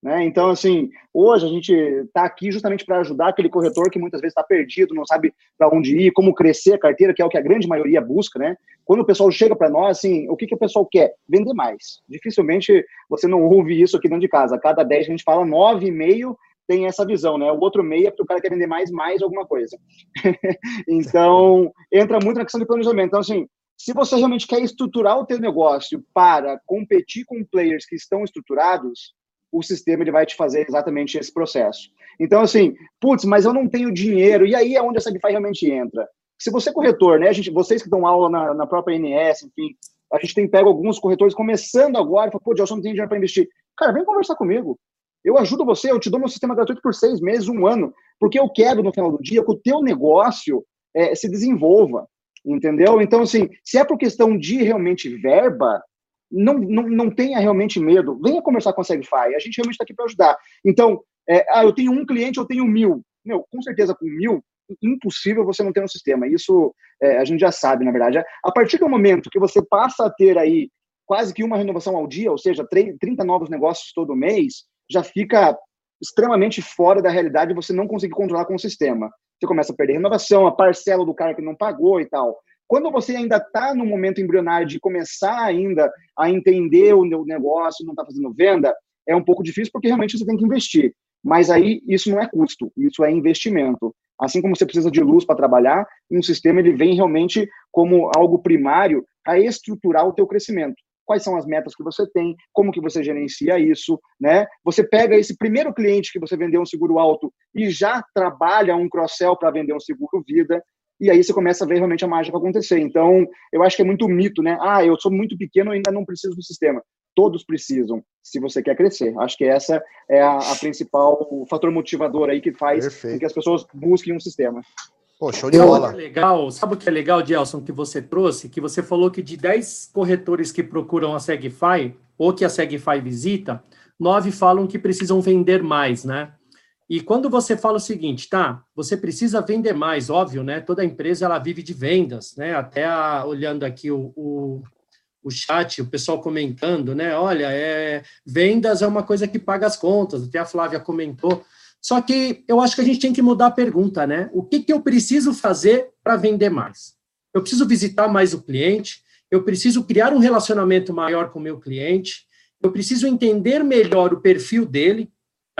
né? Então, assim, hoje a gente está aqui justamente para ajudar aquele corretor que muitas vezes está perdido, não sabe para onde ir, como crescer a carteira, que é o que a grande maioria busca. Né? Quando o pessoal chega para nós, assim, o que, que o pessoal quer? Vender mais. Dificilmente você não ouve isso aqui dentro de casa. Cada 10 a gente fala, 9,5 tem essa visão, né? O outro meio é porque o cara quer vender mais, mais alguma coisa. então, entra muito na questão de planejamento. Então, assim, Se você realmente quer estruturar o teu negócio para competir com players que estão estruturados, o sistema ele vai te fazer exatamente esse processo. Então, assim, putz, mas eu não tenho dinheiro. E aí é onde a Sagify realmente entra. Se você é corretor, né, a gente, vocês que dão aula na, na própria NS, enfim, a gente tem pego alguns corretores começando agora e fala, pô, Gelson, não tem dinheiro para investir. Cara, vem conversar comigo. Eu ajudo você, eu te dou meu sistema gratuito por seis meses, um ano, porque eu quero, no final do dia, que o teu negócio é, se desenvolva, entendeu? Então, assim, se é por questão de realmente verba, não, não, não tenha realmente medo. Venha conversar com a Segfy, a gente realmente está aqui para ajudar. Então, é, ah, eu tenho um cliente, eu tenho mil. Meu, com certeza, com mil, impossível você não ter um sistema. Isso é, a gente já sabe, na verdade. A partir do momento que você passa a ter aí quase que uma renovação ao dia, ou seja, 30 novos negócios todo mês, já fica extremamente fora da realidade você não conseguir controlar com o sistema. Você começa a perder renovação, a parcela do cara que não pagou e tal. Quando você ainda está no momento embrionário de começar ainda a entender o negócio, não está fazendo venda, é um pouco difícil porque realmente você tem que investir. Mas aí isso não é custo, isso é investimento. Assim como você precisa de luz para trabalhar, um sistema ele vem realmente como algo primário a estruturar o teu crescimento. Quais são as metas que você tem, como que você gerencia isso, né? Você pega esse primeiro cliente que você vendeu um seguro alto e já trabalha um cross-sell para vender um seguro vida, e aí você começa a ver realmente a mágica acontecer. Então, eu acho que é muito mito, né? Ah, eu sou muito pequeno, ainda não preciso do sistema todos precisam se você quer crescer. Acho que essa é a, a principal fator motivador aí que faz com que as pessoas busquem um sistema. Pô, show de bola. Legal. Sabe o que é legal, Gelson, que você trouxe? Que você falou que de 10 corretores que procuram a Segfy, ou que a Segfy visita, nove falam que precisam vender mais, né? E quando você fala o seguinte, tá, você precisa vender mais, óbvio, né? Toda empresa ela vive de vendas, né? Até a, olhando aqui o, o, o chat, o pessoal comentando, né? Olha, é, vendas é uma coisa que paga as contas, até a Flávia comentou. Só que eu acho que a gente tem que mudar a pergunta, né? O que, que eu preciso fazer para vender mais? Eu preciso visitar mais o cliente, eu preciso criar um relacionamento maior com o meu cliente, eu preciso entender melhor o perfil dele,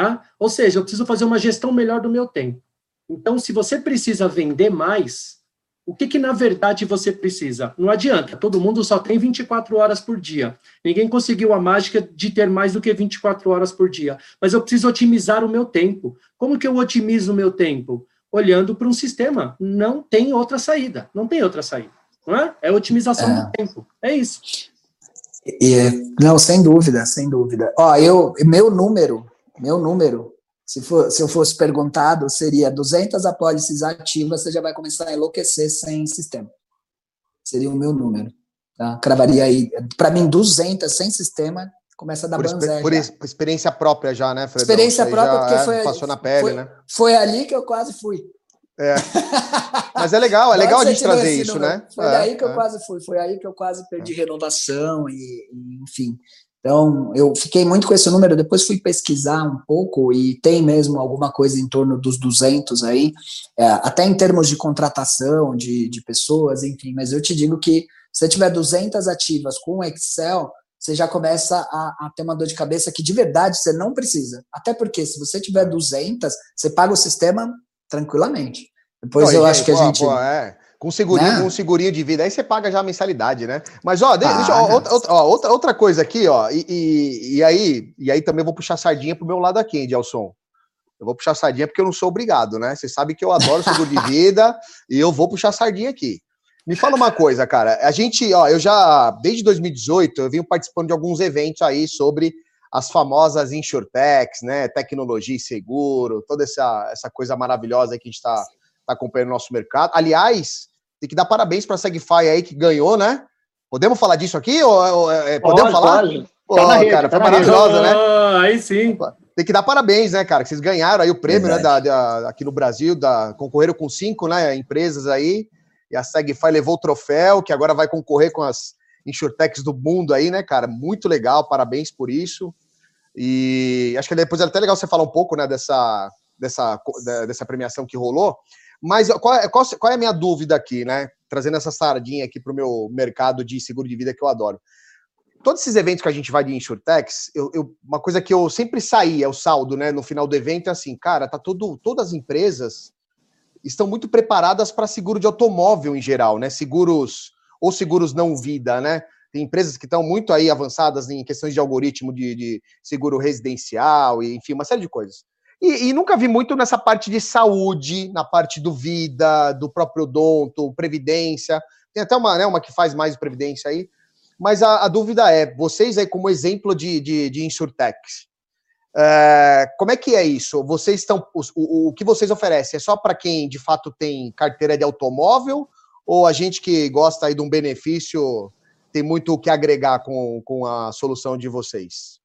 tá? Ou seja, eu preciso fazer uma gestão melhor do meu tempo. Então, se você precisa vender mais, o que, que na verdade você precisa? Não adianta, todo mundo só tem 24 horas por dia. Ninguém conseguiu a mágica de ter mais do que 24 horas por dia. Mas eu preciso otimizar o meu tempo. Como que eu otimizo o meu tempo? Olhando para um sistema. Não tem outra saída. Não tem outra saída. Não é? É otimização é. do tempo. É isso. E, não, sem dúvida, sem dúvida. Ó, eu, meu número, meu número se, for, se eu fosse perguntado, seria 200 apólices ativas, você já vai começar a enlouquecer sem sistema. Seria o meu número. Tá? Cravaria aí. Para mim, 200 sem sistema, começa a dar por, banzé. Por, por, experiência própria já, né, Fredão? Experiência própria, porque é, foi, passou na pele, foi, né? Foi ali que eu quase fui. É. Mas é legal, é legal a gente trazer isso, número. né? Foi é, daí que eu é. quase fui, foi aí que eu quase perdi renovação e, e enfim. Então, eu fiquei muito com esse número, depois fui pesquisar um pouco e tem mesmo alguma coisa em torno dos 200 aí, é, até em termos de contratação de, de pessoas, enfim, mas eu te digo que se você tiver 200 ativas com Excel, você já começa a, a, ter uma dor de cabeça que de verdade você não precisa. Até porque se você tiver 200, você paga o sistema tranquilamente. Depois eu acho que a gente... Pô, é. Com segurinho, né? com segurinho de vida, aí você paga já a mensalidade, né? Mas, ó, deixa, ó, outra, ó, outra, outra coisa aqui, ó, e, e, e, aí, e aí também vou puxar sardinha pro meu lado aqui, hein, Gelson. Eu vou puxar sardinha porque eu não sou obrigado, né? Você sabe que eu adoro seguro de vida e eu vou puxar sardinha aqui. Me fala uma coisa, cara. A gente, ó, eu já, desde 2018, eu venho participando de alguns eventos aí sobre as famosas insurtechs, né? Tecnologia e seguro, toda essa, essa coisa maravilhosa que a gente está tá acompanhando o nosso mercado. Aliás, tem que dar parabéns para a Segfy aí que ganhou, né? Podemos falar disso aqui? Ou, ou é, podemos pode, falar? Pode. Pô, tá rede, cara, tá foi maravilhosa, né? aí sim. Tem que dar parabéns, né, cara? Que vocês ganharam aí o prêmio, né, da, da, aqui no Brasil, da, concorreram com cinco, né, empresas aí, e a Segfy levou o troféu, que agora vai concorrer com as insurtechs do mundo aí, né, cara? Muito legal, parabéns por isso. E acho que depois é até legal você falar um pouco, né, dessa, dessa, dessa premiação que rolou. Mas qual é, qual, qual é a minha dúvida aqui, né? Trazendo essa sardinha aqui para o meu mercado de seguro de vida que eu adoro. Todos esses eventos que a gente vai de InsurTechs, eu, eu, uma coisa que eu sempre saí, é o saldo, né? No final do evento, é assim, cara, tá tudo, todas as empresas estão muito preparadas para seguro de automóvel em geral, né? Seguros ou seguros não vida, né? Tem empresas que estão muito aí avançadas em questões de algoritmo de, de seguro residencial, e, enfim, uma série de coisas. E, e, nunca vi muito nessa parte de saúde, na parte do vida, do próprio odonto, previdência. Tem até uma, né, uma que faz mais previdência aí. Mas a, a dúvida é, vocês aí como exemplo de, de, de Insurtech, é, como é que é isso? Vocês estão. O, o, o que vocês oferecem é só para quem de fato tem carteira de automóvel? Ou a gente que gosta aí de um benefício tem muito o que agregar com, com a solução de vocês?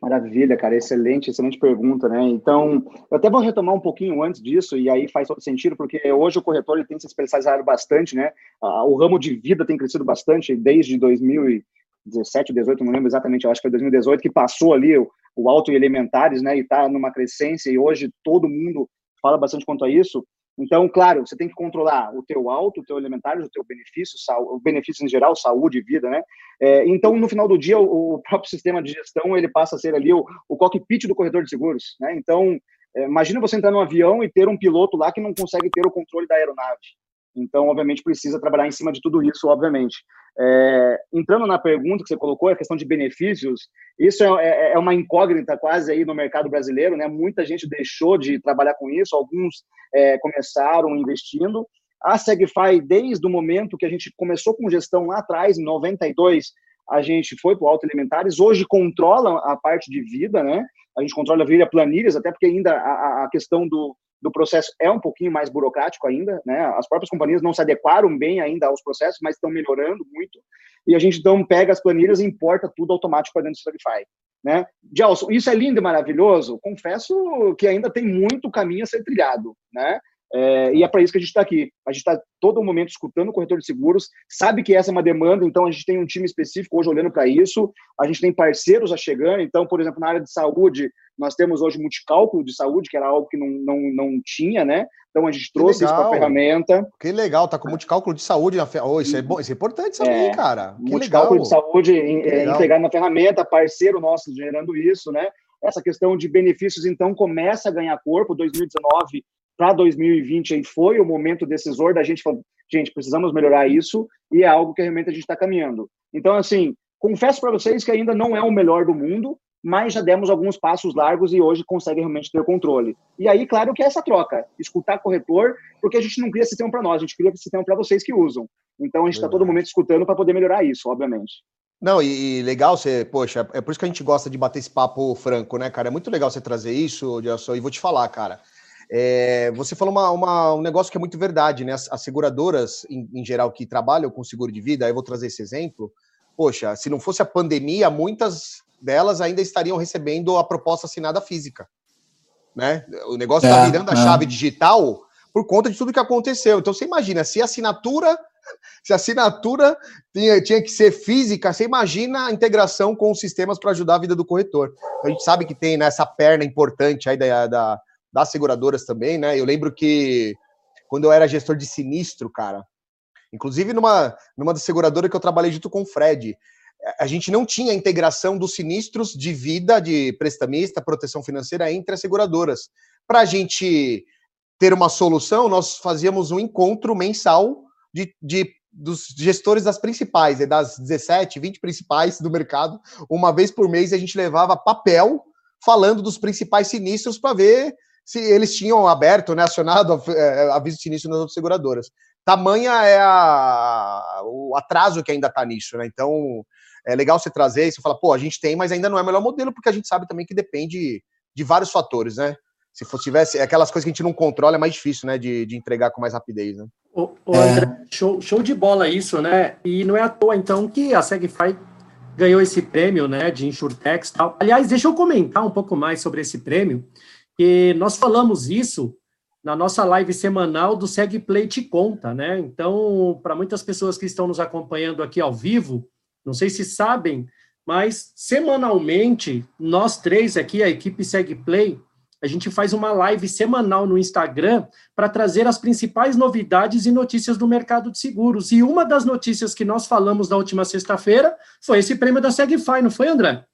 Maravilha, cara, excelente, excelente pergunta, né? Então, eu até vou retomar um pouquinho antes disso, e aí faz todo sentido, porque hoje o corretor ele tem se especializado bastante, né? O ramo de vida tem crescido bastante desde 2017, 2018, não lembro exatamente, eu acho que foi 2018, que passou ali o, o alto e elementares, né? E está numa crescência, e hoje todo mundo fala bastante quanto a isso. Então, claro, você tem que controlar o teu alto, o teu elementar, o teu benefício, o benefício em geral, saúde, vida, né? É, então, no final do dia, o, o, próprio sistema de gestão ele passa a ser ali o, o cockpit do corretor de seguros, né? Então, é, imagina você entrar num avião e ter um piloto lá que não consegue ter o controle da aeronave. Então, obviamente, precisa trabalhar em cima de tudo isso, obviamente. É, entrando na pergunta que você colocou, a questão de benefícios, isso é, é, é, uma incógnita quase aí no mercado brasileiro, né? Muita gente deixou de trabalhar com isso, alguns é, começaram investindo. A Segfy, desde o momento que a gente começou com gestão lá atrás, em 92, a gente foi para o Auto Alimentares, hoje controla a parte de vida, né? A gente controla via planilhas, até porque ainda a, a questão do, do processo é um pouquinho mais burocrático ainda, né? As próprias companhias não se adequaram bem ainda aos processos, mas estão melhorando muito. E a gente então pega as planilhas e importa tudo automático para dentro do Spotify, né? Gelson, isso é lindo e maravilhoso. Confesso que ainda tem muito caminho a ser trilhado, né? É, e é para isso que a gente está aqui. A gente está todo momento escutando o corretor de seguros, sabe que essa é uma demanda, então a gente tem um time específico hoje olhando para isso. A gente tem parceiros a chegando, então, por exemplo, na área de saúde, nós temos hoje multicálculo de saúde, que era algo que não, não, não tinha, né? Então a gente trouxe isso para a ferramenta. Que legal, tá com multicálculo de saúde na ferramenta. Oh, isso, é bom, isso é importante saber, é, cara. Que multicálculo legal. de saúde é, integrado na ferramenta, parceiro nosso gerando isso, né? Essa questão de benefícios, então, começa a ganhar corpo. 2019 para 2020 aí foi o momento decisor da gente falar, gente, precisamos melhorar isso e é algo que realmente a gente está caminhando. Então, assim, confesso para vocês que ainda não é o melhor do mundo, mas já demos alguns passos largos e hoje consegue realmente ter controle. E aí, claro que é essa troca, escutar corretor, porque a gente não cria sistema para nós, a gente cria sistema para vocês que usam. Então, a gente está todo momento escutando para poder melhorar isso, obviamente. Não, e, e, legal você, poxa, é por isso que a gente gosta de bater esse papo franco, né, cara? É muito legal você trazer isso, Gelson, e vou te falar, cara. É, você falou uma, uma, um negócio que é muito verdade, né? As, as seguradoras, em, em, geral, que trabalham com seguro de vida, aí eu vou trazer esse exemplo. Poxa, se não fosse a pandemia, muitas delas ainda estariam recebendo a proposta assinada física. Né? O negócio está é, virando a é. chave digital por conta de tudo que aconteceu. Então você imagina, se a assinatura, se a assinatura tinha, tinha que ser física, você imagina a integração com os sistemas para ajudar a vida do corretor. A gente sabe que tem nessa né, perna importante aí da, da das seguradoras também, né? Eu lembro que quando eu era gestor de sinistro, cara, inclusive numa, numa das seguradoras que eu trabalhei junto com o Fred, a gente não tinha integração dos sinistros de vida, de prestamista, proteção financeira entre as seguradoras. Para a gente ter uma solução, nós fazíamos um encontro mensal de, de dos gestores das principais, das 17, 20 principais do mercado. Uma vez por mês a gente levava papel falando dos principais sinistros para ver se eles tinham aberto, né, acionado é, aviso de sinistro nas outras seguradoras. Tamanha é a, o atraso que ainda está nisso, né? Então é legal você trazer e você falar, pô, a gente tem, mas ainda não é o melhor modelo, porque a gente sabe também que depende de vários fatores, né? Se fosse tivesse aquelas coisas que a gente não controla, é mais difícil, né, de, de entregar com mais rapidez, né? Ô, ô André, é. show, show de bola isso, né? E não é à toa, então, que a Segfy ganhou esse prêmio, né, de Insurtex e tal. Aliás, deixa eu comentar um pouco mais sobre esse prêmio, que nós falamos isso na nossa live semanal do Segue Play Te Conta, né? Então, para muitas pessoas que estão nos acompanhando aqui ao vivo, não sei se sabem, mas semanalmente, nós três aqui, a equipe Segue Play, a gente faz uma live semanal no Instagram para trazer as principais novidades e notícias do mercado de seguros. E uma das notícias que nós falamos na última sexta-feira foi esse prêmio da Segfy, não foi, André?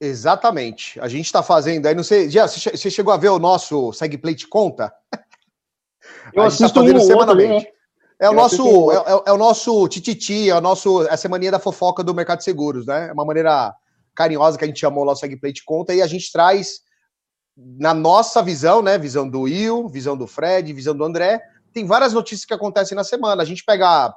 Exatamente. A gente está fazendo aí, não sei, já você chegou a ver o nosso Segue Play Conta? Eu tá assisto tá um semanalmente. Outro, né? É o nosso, é, é, é, o nosso tititi, é o nosso, essa mania da fofoca do mercado de seguros, né? É uma maneira carinhosa que a gente chamou o nosso Segplate Conta e a gente traz na nossa visão, né? Visão do Will, visão do Fred, visão do André. Tem várias notícias que acontecem na semana. A gente pega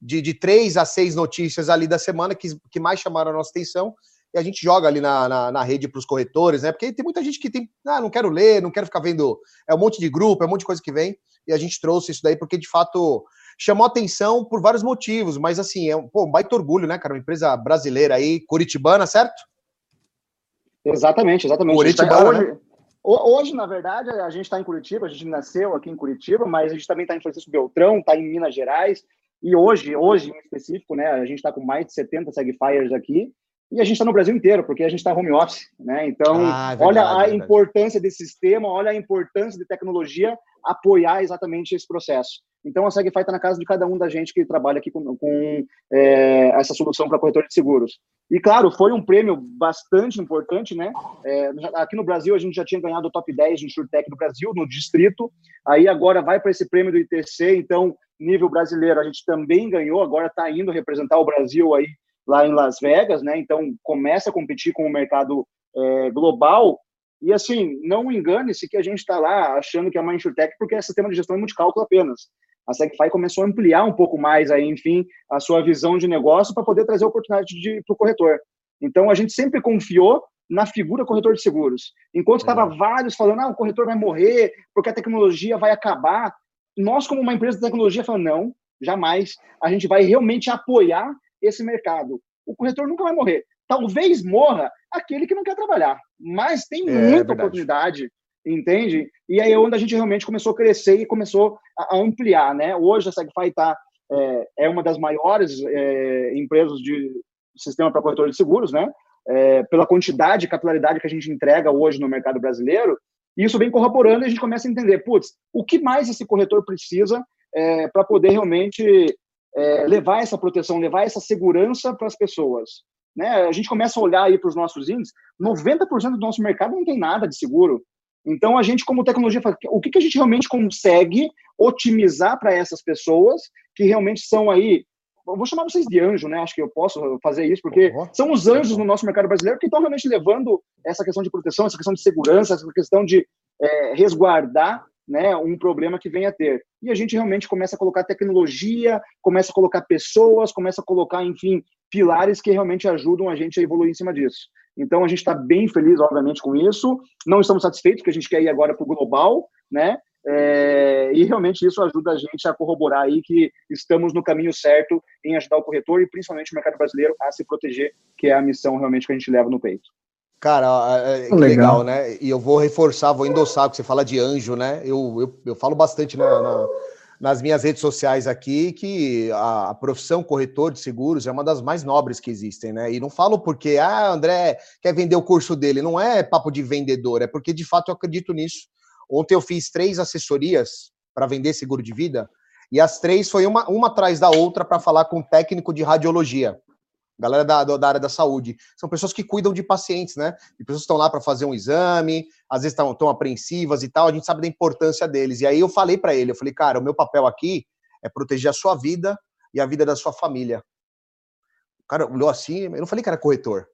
de, de três a seis notícias ali da semana que, que mais chamaram a nossa atenção e a gente joga ali na, na, na rede para os corretores, né? Porque tem muita gente que tem, ah, não quero ler, não quero ficar vendo, é um monte de grupo, é um monte de coisa que vem e a gente trouxe isso daí porque de fato chamou atenção por vários motivos, mas assim, é um, pô, um baita orgulho, né, cara? Uma empresa brasileira aí, curitibana, certo? Exatamente, exatamente. Curitibana, hoje, né? hoje, na verdade, a gente está em Curitiba, a gente nasceu aqui em Curitiba, mas a gente também está em Francisco Beltrão, está em Minas Gerais, e hoje, hoje em específico, né, a gente está com mais de 70 Segfires aqui, e a gente está no Brasil inteiro, porque a gente está home office, né? Então, ah, é verdade, olha a verdade. importância desse sistema, olha a importância de tecnologia apoiar exatamente esse processo. Então, a SegFi está na casa de cada um da gente que trabalha aqui com, com é, essa solução para corretor de seguros. E, claro, foi um prêmio bastante importante, né? É, aqui no Brasil, a gente já tinha ganhado o top 10 de InsurTech do Brasil, no distrito. Aí, agora, vai para esse prêmio do ITC. Então, nível brasileiro, a gente também ganhou. Agora está indo representar o Brasil aí lá em Las Vegas, né? Então começa a competir com o mercado é, global. E assim, não engane-se que a gente está lá achando que é uma insurtech porque é sistema de gestão de multicálculo apenas. A SegFi começou a ampliar um pouco mais aí, enfim, a sua visão de negócio para poder trazer oportunidade para o corretor. Então a gente sempre confiou na figura corretor de seguros. Enquanto estava é. vários falando, ah, o corretor vai morrer porque a tecnologia vai acabar, nós como uma empresa de tecnologia falamos, não, jamais. A gente vai realmente apoiar esse mercado. O corretor nunca vai morrer. Talvez morra aquele que não quer trabalhar, mas tem é, muita é oportunidade, entende? E aí é onde a gente realmente começou a crescer e começou a, ampliar, né? Hoje a SegFi tá, é, é uma das maiores é, empresas de sistema para corretor de seguros, né? É, pela quantidade e capilaridade que a gente entrega hoje no mercado brasileiro, e isso vem corroborando e a gente começa a entender, putz, o que mais esse corretor precisa é, para poder realmente é, levar essa proteção, levar essa segurança para as pessoas. Né? A gente começa a olhar aí para os nossos índices, 90% do nosso mercado não tem nada de seguro. Então, a gente, como tecnologia, o que, que a gente realmente consegue otimizar para essas pessoas que realmente são aí vou chamar vocês de anjo, né? Acho que eu posso fazer isso, porque são os anjos no nosso mercado brasileiro que estão realmente levando essa questão de proteção, essa questão de segurança, essa questão de é, resguardar né, um problema que venha a ter. E a gente realmente começa a colocar tecnologia, começa a colocar pessoas, começa a colocar, enfim, pilares que realmente ajudam a gente a evoluir em cima disso. Então a gente está bem feliz, obviamente, com isso. Não estamos satisfeitos, porque a gente quer ir agora para o global, né? É, e realmente isso ajuda a gente a corroborar aí que estamos no caminho certo em ajudar o corretor e principalmente o mercado brasileiro a se proteger, que é a missão realmente que a gente leva no peito. Cara, é, que legal. legal. né? E eu vou reforçar, vou endossar, que você fala de anjo, né? Eu, eu, eu falo bastante na, na, nas minhas redes sociais aqui que a, a, profissão corretor de seguros é uma das mais nobres que existem, né? E não falo porque, ah, André quer vender o curso dele. Não é papo de vendedor, é porque de fato eu acredito nisso. Ontem eu fiz três assessorias para vender seguro de vida e as três foi uma, uma atrás da outra para falar com um técnico de radiologia galera da, da área da saúde. São pessoas que cuidam de pacientes, né? E pessoas estão lá para fazer um exame, às vezes estão tão apreensivas e tal, a gente sabe da importância deles. E aí eu falei para ele, eu falei, cara, o meu papel aqui é proteger a sua vida e a vida da sua família. O cara olhou assim, eu não falei que era corretor.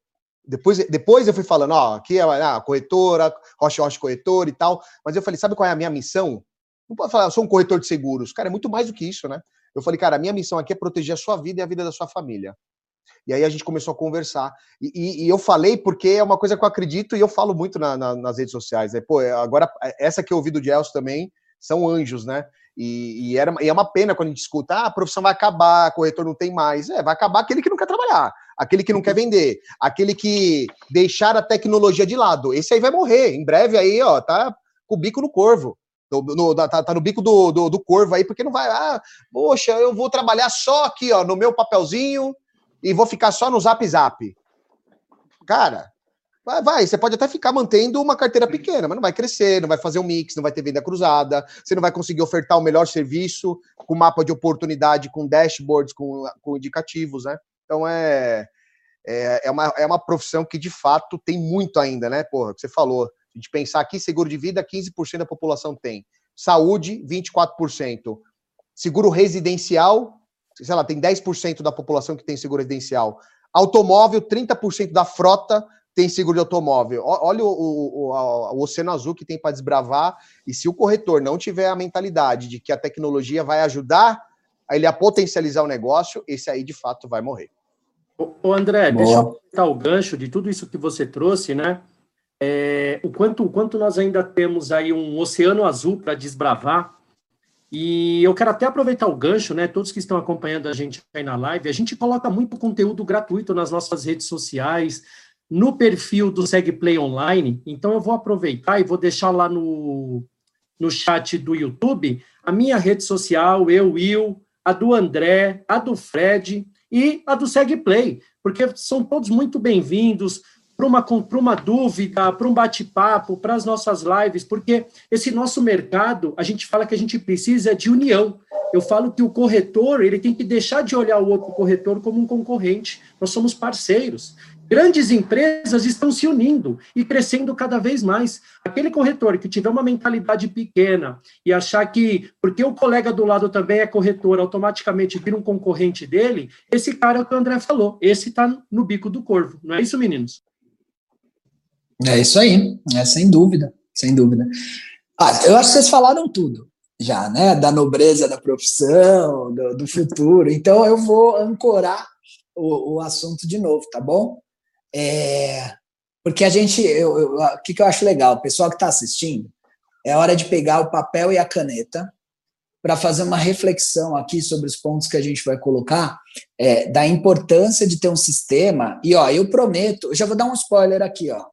Depois, depois eu fui falando, ó, aqui é a ah, corretora, Rocha Rocha Corretor e tal, mas eu falei, sabe qual é a minha missão? Não pode falar, eu sou um corretor de seguros. Cara, é muito mais do que isso, né? Eu falei, cara, a minha missão aqui é proteger a sua vida e a vida da sua família. E aí a gente começou a conversar. E, e, e, eu falei porque é uma coisa que eu acredito e eu falo muito na, na, nas redes sociais. Né? Pô, agora, essa que eu ouvi do Gelson também são anjos, né? E, e, era, e é uma pena quando a gente escuta, ah, a profissão vai acabar, corretor não tem mais. É, vai acabar aquele que não quer trabalhar, aquele que não quer vender, aquele que deixar a tecnologia de lado. Esse aí vai morrer. Em breve aí, ó, tá com o bico no corvo. No, no, tá, tá, no bico do, do, do corvo aí, porque não vai, ah, poxa, eu vou trabalhar só aqui, ó, no meu papelzinho, e vou ficar só no Zap Zap. Cara, vai, vai, você pode até ficar mantendo uma carteira pequena, mas não vai crescer, não vai fazer um mix, não vai ter venda cruzada, você não vai conseguir ofertar o melhor serviço com mapa de oportunidade, com dashboards, com, com indicativos, né? Então é, é, é, uma, é uma profissão que de fato tem muito ainda, né? Porra, que você falou. A gente pensar aqui, seguro de vida, 15% da população tem. Saúde, 24%. seguro residencial, sei lá, tem 10% da população que tem seguro residencial. Automóvel, 30% da frota tem seguro de automóvel. Olha o, o, o, o oceano azul que tem para desbravar. E se o corretor não tiver a mentalidade de que a tecnologia vai ajudar a ele a potencializar o negócio, esse aí de fato vai morrer. Ô, André, Boa. deixa eu aproveitar o gancho de tudo isso que você trouxe, né? É, o, quanto, o quanto nós ainda temos aí um oceano azul para desbravar. E eu quero até aproveitar o gancho, né? Todos que estão acompanhando a gente aí na live, a gente coloca muito conteúdo gratuito nas nossas redes sociais, no perfil do SegPlay Online. Então, eu vou aproveitar e vou deixar lá no, no chat do YouTube a minha rede social, eu, Will, a do André, a do Fred e a do SegPlay, porque são todos muito bem-vindos para uma, uma dúvida, para um bate-papo, para as nossas lives, porque esse nosso mercado, a gente fala que a gente precisa de união. Eu falo que o corretor ele tem que deixar de olhar o outro corretor como um concorrente. Nós somos parceiros. Grandes empresas estão se unindo e crescendo cada vez mais. Aquele corretor que tiver uma mentalidade pequena e achar que, porque o colega do lado também é corretor, automaticamente vira um concorrente dele, esse cara é o que o André falou. Esse está no bico do corvo. Não é isso, meninos? É isso aí, é sem dúvida, sem dúvida. Ah, eu acho que vocês falaram tudo já, né? Da nobreza da profissão, do, do futuro. Então eu vou ancorar o, o assunto de novo, tá bom? É, porque a gente, eu, eu, o que, que eu acho legal, o pessoal que está assistindo, é hora de pegar o papel e a caneta para fazer uma reflexão aqui sobre os pontos que a gente vai colocar, é, da importância de ter um sistema. E ó, eu prometo, eu já vou dar um spoiler aqui, ó.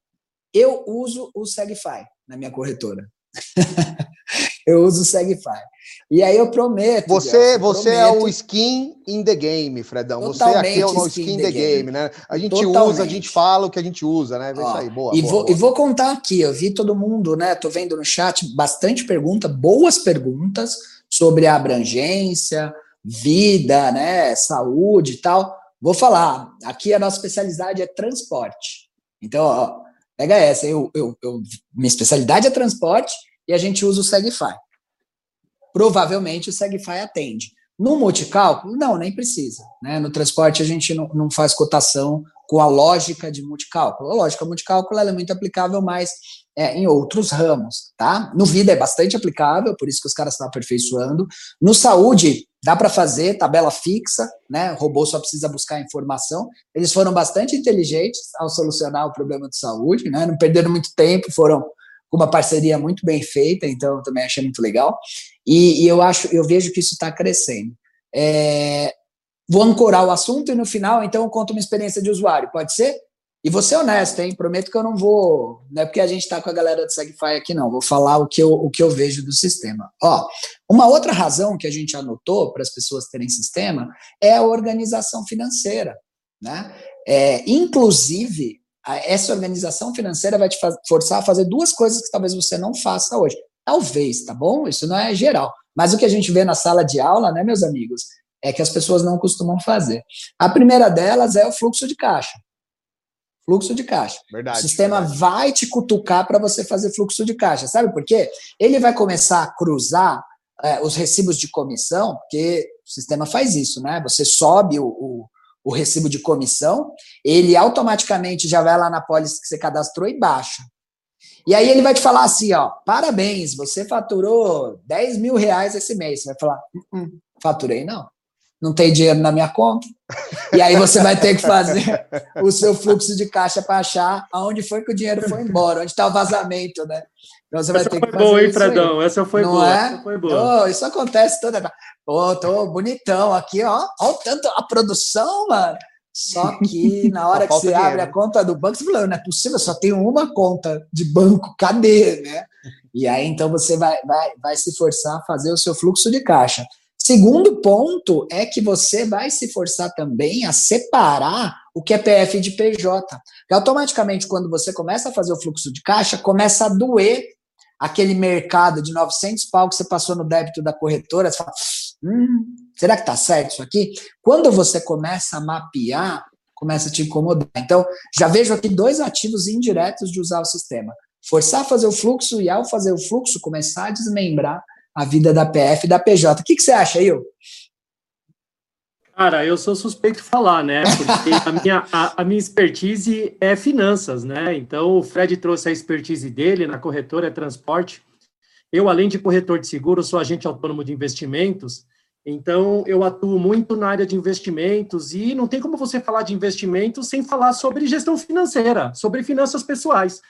Eu uso o Segfy na minha corretora. eu uso o Segfy. E aí eu prometo. Você, você é prometo. é o skin in the game, Fredão. Totalmente você aqui é o skin in the game, game, né? A gente Totalmente. usa, a gente fala o que a gente usa, né? É isso aí, boa. E, boa, vou, boa. e vou contar aqui, eu vi todo mundo, né? Tô vendo no chat bastante pergunta, boas perguntas sobre a abrangência, vida, né? Saúde e tal. Vou falar, aqui a nossa especialidade é transporte. Então, ó, pega essa, eu, eu, eu, minha especialidade é transporte e a gente usa o Segfy provavelmente o Segfy atende. No multicálculo, não, nem precisa. Né? No transporte, a gente não, não faz cotação com a lógica de multicálculo. A lógica multicálculo é muito aplicável mais é, em outros ramos. Tá? No vida é bastante aplicável, por isso que os caras estão aperfeiçoando. No saúde, dá para fazer tabela fixa, né? o robô só precisa buscar informação. Eles foram bastante inteligentes ao solucionar o problema de saúde, né? não perderam muito tempo, foram com uma parceria muito bem feita, então também achei muito legal. E, e eu acho, eu vejo que isso está crescendo. É, vou ancorar o assunto e no final, então, eu conto uma experiência de usuário, pode ser? E vou ser honesto, hein? Prometo que eu não vou. Não é porque a gente está com a galera do Segfy aqui, não. Vou falar o que, eu, o que eu vejo do sistema. Ó, uma outra razão que a gente anotou para as pessoas terem sistema é a organização financeira. Né? É, inclusive, essa organização financeira vai te forçar a fazer duas coisas que talvez você não faça hoje. Talvez, tá bom? Isso não é geral. Mas o que a gente vê na sala de aula, né, meus amigos, é que as pessoas não costumam fazer. A primeira delas é o fluxo de caixa. Fluxo de caixa. Verdade, o sistema verdade. vai te cutucar para você fazer fluxo de caixa. Sabe por quê? Ele vai começar a cruzar é, os recibos de comissão, porque o sistema faz isso, né? Você sobe o, o, o recibo de comissão, ele automaticamente já vai lá na pólice que você cadastrou e baixa. E aí ele vai te falar assim, ó, parabéns, você faturou 10 mil reais esse mês. Você vai falar, uh -uh, faturei não, não tem dinheiro na minha conta. E aí você vai ter que fazer o seu fluxo de caixa para achar aonde foi que o dinheiro foi embora, onde está o vazamento, né? Então você vai Essa ter que fazer boa, hein, Fredão? Aí. Essa foi não boa. É? Essa foi boa. Oh, isso acontece toda. Pô, tô bonitão aqui, ó. Olha o tanto a produção, mano. Só que na hora que você dinheiro. abre a conta do banco, você fala, não é possível, só tenho uma conta de banco, cadê, né? E aí então você vai, vai, vai se forçar a fazer o seu fluxo de caixa. Segundo ponto é que você vai se forçar também a separar o que é PF de PJ. Porque automaticamente, quando você começa a fazer o fluxo de caixa, começa a doer aquele mercado de 900 pau que você passou no débito da corretora, você fala, hum, será que está certo isso aqui? Quando você começa a mapear, começa a te incomodar. Então, já vejo aqui dois ativos indiretos de usar o sistema. Forçar a fazer o fluxo e, ao fazer o fluxo, começar a desmembrar a vida da PF e da PJ. O que, que você acha, Will? Cara, eu sou suspeito de falar, né? Porque a minha, a, a, minha expertise é finanças, né? Então, o Fred trouxe a expertise dele na corretora, é transporte. Eu, além de corretor de seguro, sou agente autônomo de investimentos. Então, eu atuo muito na área de investimentos e não tem como você falar de investimentos sem falar sobre gestão financeira, sobre finanças pessoais.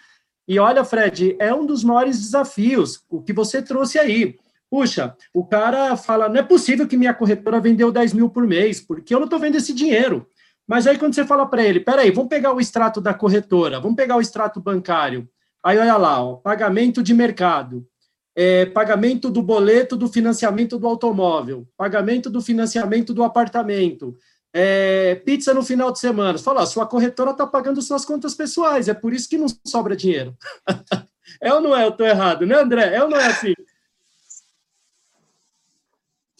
E olha, Fred, é um dos maiores desafios, o que você trouxe aí. Puxa, o cara fala, não é possível que minha corretora vendeu 10 mil por mês, porque eu não estou vendo esse dinheiro. Mas aí quando você fala para ele, peraí, vamos pegar o extrato da corretora, vamos pegar o extrato bancário. Aí olha lá, ó, pagamento de mercado, é, pagamento do boleto do financiamento do automóvel, pagamento do financiamento do apartamento, é, pizza no final de semana. Fala, a sua corretora está pagando suas contas pessoais, é por isso que não sobra dinheiro. é ou não é? Eu estou errado, né, André? É ou não é assim?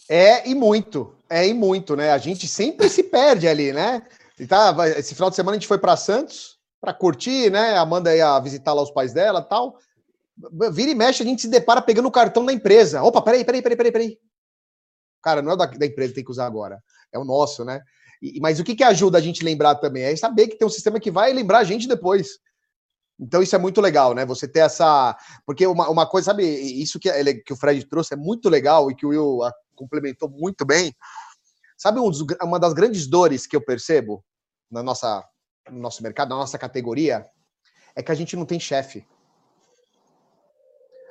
É e muito, é e muito, né? A gente sempre se perde ali, né? E tá, esse final de semana a gente foi para Santos para curtir, né? A Amanda ia visitar lá os pais dela tal. Vira e mexe, a gente se depara pegando o cartão da empresa. Opa, peraí, peraí, peraí, peraí, peraí. Cara, não é da, da empresa que tem que usar agora, é o nosso, né? E, mas o que, que ajuda a gente lembrar também? É saber que tem um sistema que vai lembrar a gente depois. Então isso é muito legal, né? Você ter essa. Porque uma, uma coisa, sabe, isso que, que o Fred trouxe é muito legal e que o Will complementou muito bem. Sabe um dos, uma das grandes dores que eu percebo na nossa, no nosso mercado, na nossa categoria, é que a gente não tem chefe.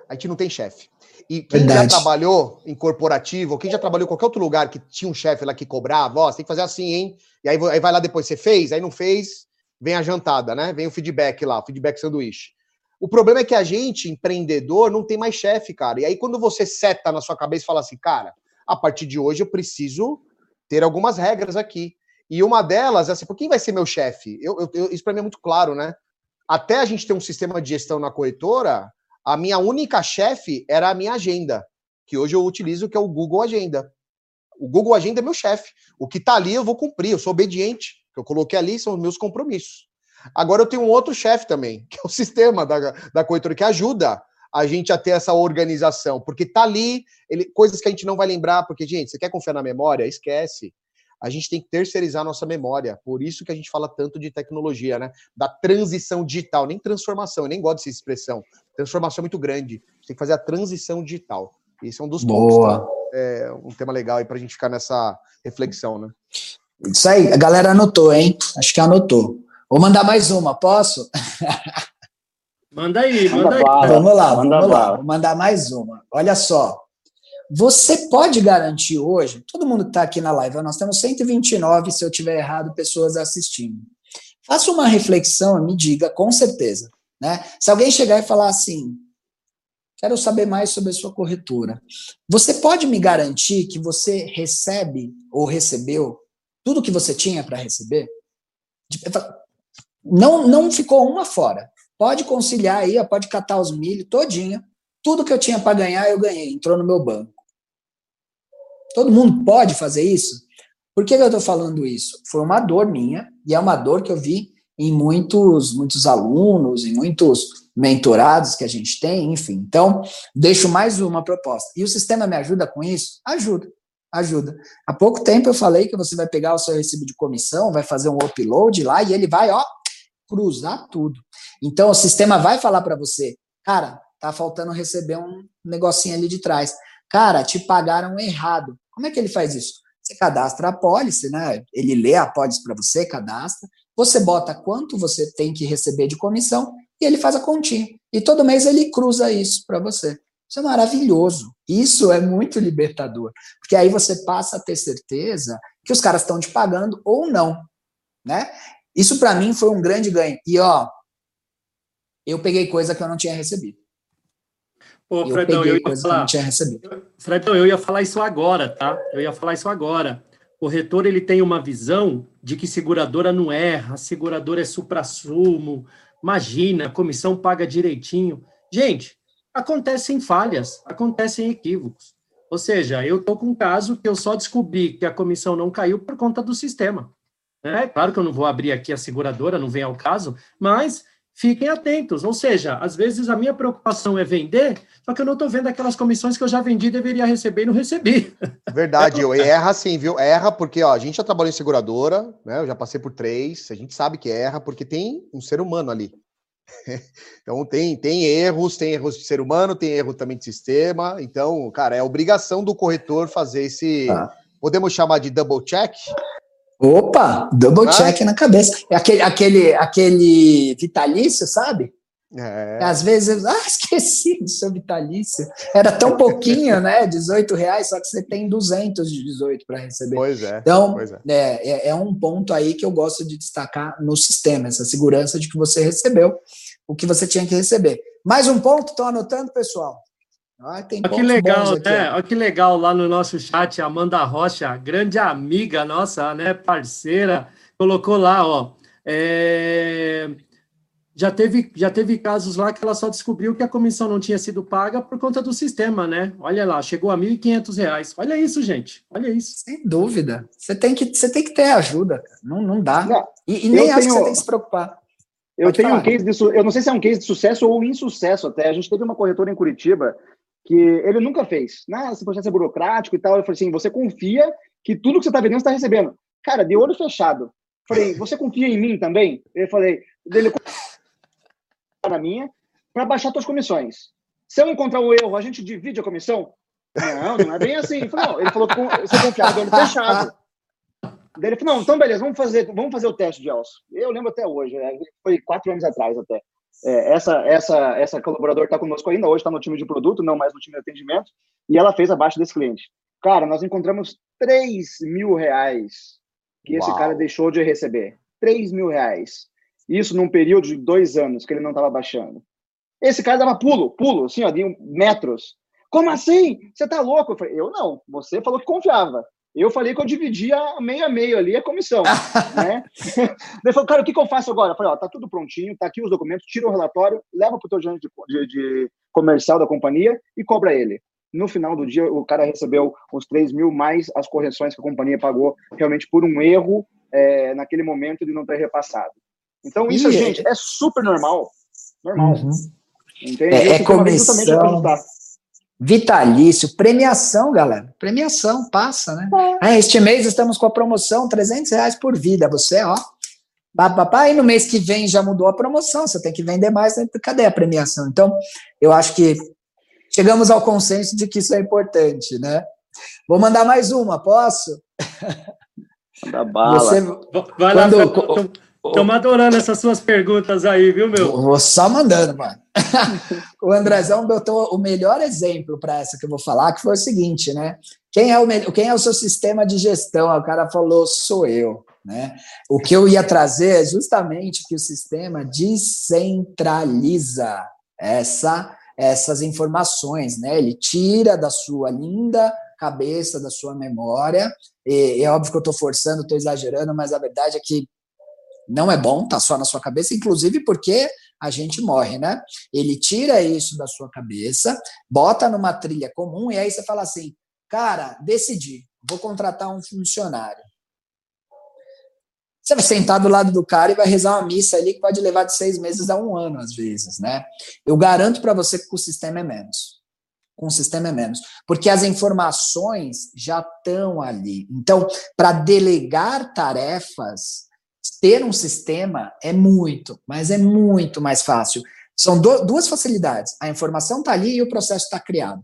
A gente não tem chefe. E quem Verdade. já trabalhou em corporativo, quem já trabalhou em qualquer outro lugar que tinha um chefe lá que cobrava, ó, você tem que fazer assim, hein? E aí, aí vai lá depois, você fez, aí não fez, vem a jantada, né? Vem o feedback lá, o feedback sanduíche. O problema é que a gente, empreendedor, não tem mais chefe, cara. E aí, quando você seta na sua cabeça e fala assim, cara, a partir de hoje eu preciso ter algumas regras aqui. E uma delas é assim, por quem vai ser meu chefe? Eu, eu, isso para mim é muito claro, né? Até a gente ter um sistema de gestão na corretora, a minha única chefe era a minha agenda, que hoje eu utilizo, que é o Google Agenda. O Google Agenda é meu chefe. O que está ali eu vou cumprir, eu sou obediente. O que eu coloquei ali são os meus compromissos. Agora eu tenho um outro chefe também, que é o sistema da, da corretora, que ajuda a gente a ter essa organização, porque tá ali, ele, coisas que a gente não vai lembrar, porque, gente, você quer confiar na memória? Esquece. A gente tem que terceirizar a nossa memória. Por isso que a gente fala tanto de tecnologia, né? Da transição digital, nem transformação, eu nem gosto dessa expressão. Transformação é muito grande. Tem que fazer a transição digital. Isso é um dos Boa. pontos. Tá? É um tema legal aí para a gente ficar nessa reflexão, né? Isso aí, a galera anotou, hein? Acho que anotou. Vou mandar mais uma, posso? Manda aí, manda, manda aí. Bala, vamos lá, manda vamos bala. lá. Vou mandar mais uma. Olha só. Você pode garantir hoje, todo mundo que está aqui na live, nós temos 129, se eu tiver errado, pessoas assistindo. Faça uma reflexão e me diga, com certeza. Né? Se alguém chegar e falar assim, quero saber mais sobre a sua corretora, você pode me garantir que você recebe ou recebeu tudo que você tinha para receber? Não, não ficou uma fora. Pode conciliar aí, pode catar os milho todinho. Tudo que eu tinha para ganhar, eu ganhei. Entrou no meu banco. Todo mundo pode fazer isso? Por que eu estou falando isso? Foi uma dor minha, e é uma dor que eu vi em muitos, muitos alunos, em muitos mentorados que a gente tem, enfim. Então, deixo mais uma proposta. E o sistema me ajuda com isso? Ajuda, ajuda. Há pouco tempo eu falei que você vai pegar o seu recibo de comissão, vai fazer um upload lá e ele vai, ó, cruzar tudo. Então o sistema vai falar para você, cara, tá faltando receber um negocinho ali de trás. Cara, te pagaram errado. Como é que ele faz isso? Você cadastra a pólice, né? Ele lê a pólice para você, cadastra. Você bota quanto você tem que receber de comissão e ele faz a continha. E todo mês ele cruza isso para você. Isso é maravilhoso. Isso é muito libertador. Porque aí você passa a ter certeza que os caras estão te pagando ou não. Né? Isso para mim foi um grande ganho. E ó, eu peguei coisa que eu não tinha recebido. Pô, eu Fredão, peguei eu coisa falar, que eu não tinha recebido. Fredão, eu ia falar isso agora, tá? Eu ia falar isso agora. O retor ele tem uma visão de que seguradora não erra, seguradora é supra-sumo. Imagina, a comissão paga direitinho. Gente, acontecem falhas, acontecem equívocos. Ou seja, eu estou com um caso que eu só descobri que a comissão não caiu por conta do sistema. É claro que eu não vou abrir aqui a seguradora, não vem ao caso, mas fiquem atentos. Ou seja, às vezes a minha preocupação é vender, só que eu não estou vendo aquelas comissões que eu já vendi, deveria receber e não recebi. Verdade, eu erra sim, viu? Erra porque ó, a gente já trabalhou em seguradora, né? Eu já passei por três, a gente sabe que erra porque tem um ser humano ali. Então tem, tem erros, tem erros de ser humano, tem erro também de sistema. Então, cara, é obrigação do corretor fazer esse. Ah. Podemos chamar de double check? Opa, double ah. check na cabeça. É aquele, aquele, aquele vitalício, sabe? É. Às vezes, ah, esqueci do seu vitalício. Era tão pouquinho, né? 18 reais, só que você tem 200 de 18 para receber. Pois é. Então, pois é. É, é. É, um ponto aí que eu gosto de destacar no sistema, essa segurança de que você recebeu o que você tinha que receber. Mais um ponto, estão anotando, pessoal? Ah, tem Olha que legal, né? Olha que legal lá no nosso chat, Amanda Rocha, grande amiga nossa, né, parceira, colocou lá, ó. É... Já teve, já teve casos lá que ela só descobriu que a comissão não tinha sido paga por conta do sistema, né? Olha lá, chegou a R$ 1.500. Olha isso, gente. Olha isso. Sem dúvida. Você tem que, você tem que ter ajuda. Não, não dá. Não, e, e nem acho tenho... que você tem que se preocupar. Eu Pode tenho falar. um case de, eu não sei se é um case de sucesso ou insucesso até. A gente teve uma corretora em Curitiba que ele nunca fez. Ah, esse processo é burocrático e tal. Eu falei assim: você confia que tudo que você está vendendo você está recebendo. Cara, de olho fechado. Falei, você confia em mim também? Eu falei, dele na minha, para baixar suas comissões. Se eu encontrar o erro, a gente divide a comissão? Não, não é bem assim. Ele falou, não, ele falou você confiava de olho fechado. Daí ele falou, não, então beleza, vamos fazer, vamos fazer o teste de Elcio. Eu lembro até hoje, né? foi quatro anos atrás até. É, essa, essa, essa colaboradora está conosco ainda, hoje está no time de produto, não mais no time de atendimento, e ela fez abaixo desse cliente. Cara, nós encontramos 3 mil reais que Uau. esse cara deixou de receber. 3 mil reais. Isso num período de dois anos que ele não estava baixando. Esse cara dava pulo, pulo, assim, ó, de metros. Como assim? Você tá louco? Eu falei, eu não. Você falou que confiava. Eu falei que eu dividia meio a meio ali a comissão, né? Ele falou, cara, o que, que eu faço agora? Eu falei, ó, tá tudo prontinho, tá aqui os documentos, tira o relatório, leva pro teu gerente de, de, de, comercial da companhia e cobra ele. No final do dia, o cara recebeu os 3 mil mais as correções que a companhia pagou realmente por um erro é, naquele momento de não ter repassado. Então, isso, e gente, é... é super normal. Normal. Uhum. Entende? É, é comissão Vitalício, premiação, galera. Premiação, passa, né? É. Ah, este mês estamos com a promoção 300 reais por vida. Você, ó, papapá, e no mês que vem já mudou a promoção, você tem que vender mais, né? cadê a premiação? Então, eu acho que chegamos ao consenso de que isso é importante, né? Vou mandar mais uma, posso? Manda bala. Você, Vai lá, quando, Estamos adorando essas suas perguntas aí, viu, meu? Vou só mandando, mano. o Andrezão botou o melhor exemplo para essa que eu vou falar, que foi o seguinte, né? Quem é o, quem é o seu sistema de gestão? O cara falou, sou eu. Né? O que eu ia trazer é justamente que o sistema descentraliza essa, essas informações, né? Ele tira da sua linda cabeça, da sua memória. E, é óbvio que eu estou forçando, estou exagerando, mas a verdade é que não é bom, tá só na sua cabeça, inclusive porque a gente morre, né? Ele tira isso da sua cabeça, bota numa trilha comum e aí você fala assim: cara, decidi, vou contratar um funcionário. Você vai sentar do lado do cara e vai rezar uma missa ali que pode levar de seis meses a um ano, às vezes, né? Eu garanto para você que o sistema é menos. Com o sistema é menos. Porque as informações já estão ali. Então, para delegar tarefas, ter um sistema é muito, mas é muito mais fácil. São do, duas facilidades. A informação está ali e o processo está criado.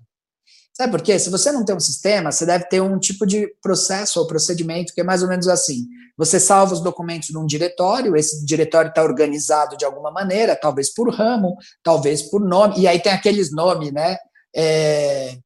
Sabe por quê? Se você não tem um sistema, você deve ter um tipo de processo ou procedimento que é mais ou menos assim. Você salva os documentos num diretório, esse diretório está organizado de alguma maneira, talvez por ramo, talvez por nome, e aí tem aqueles nomes, né? É...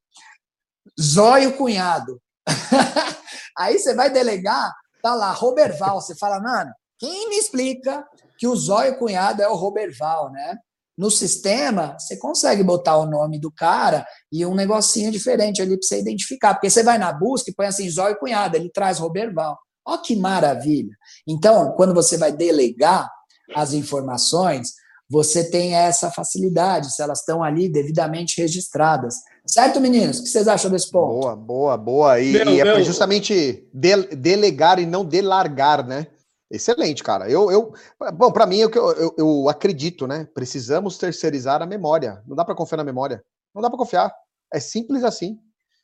Zóio Cunhado. aí você vai delegar, tá lá, Roberval, você fala, mano, quem me explica que o zóio cunhado é o Roberval, né? No sistema, você consegue botar o nome do cara e um negocinho diferente ali para você identificar. Porque você vai na busca e põe assim, zóio cunhado, ele traz Roberval. Ó que maravilha! Então, quando você vai delegar as informações, você tem essa facilidade, se elas estão ali devidamente registradas. Certo, meninos? O que vocês acham desse ponto? Boa, boa, boa. E, meu, e é justamente de, delegar e não delargar, né? Excelente, cara. Eu, eu bom, para mim, eu, eu, eu acredito, né? Precisamos terceirizar a memória. Não dá para confiar na memória. Não dá para confiar. É simples assim.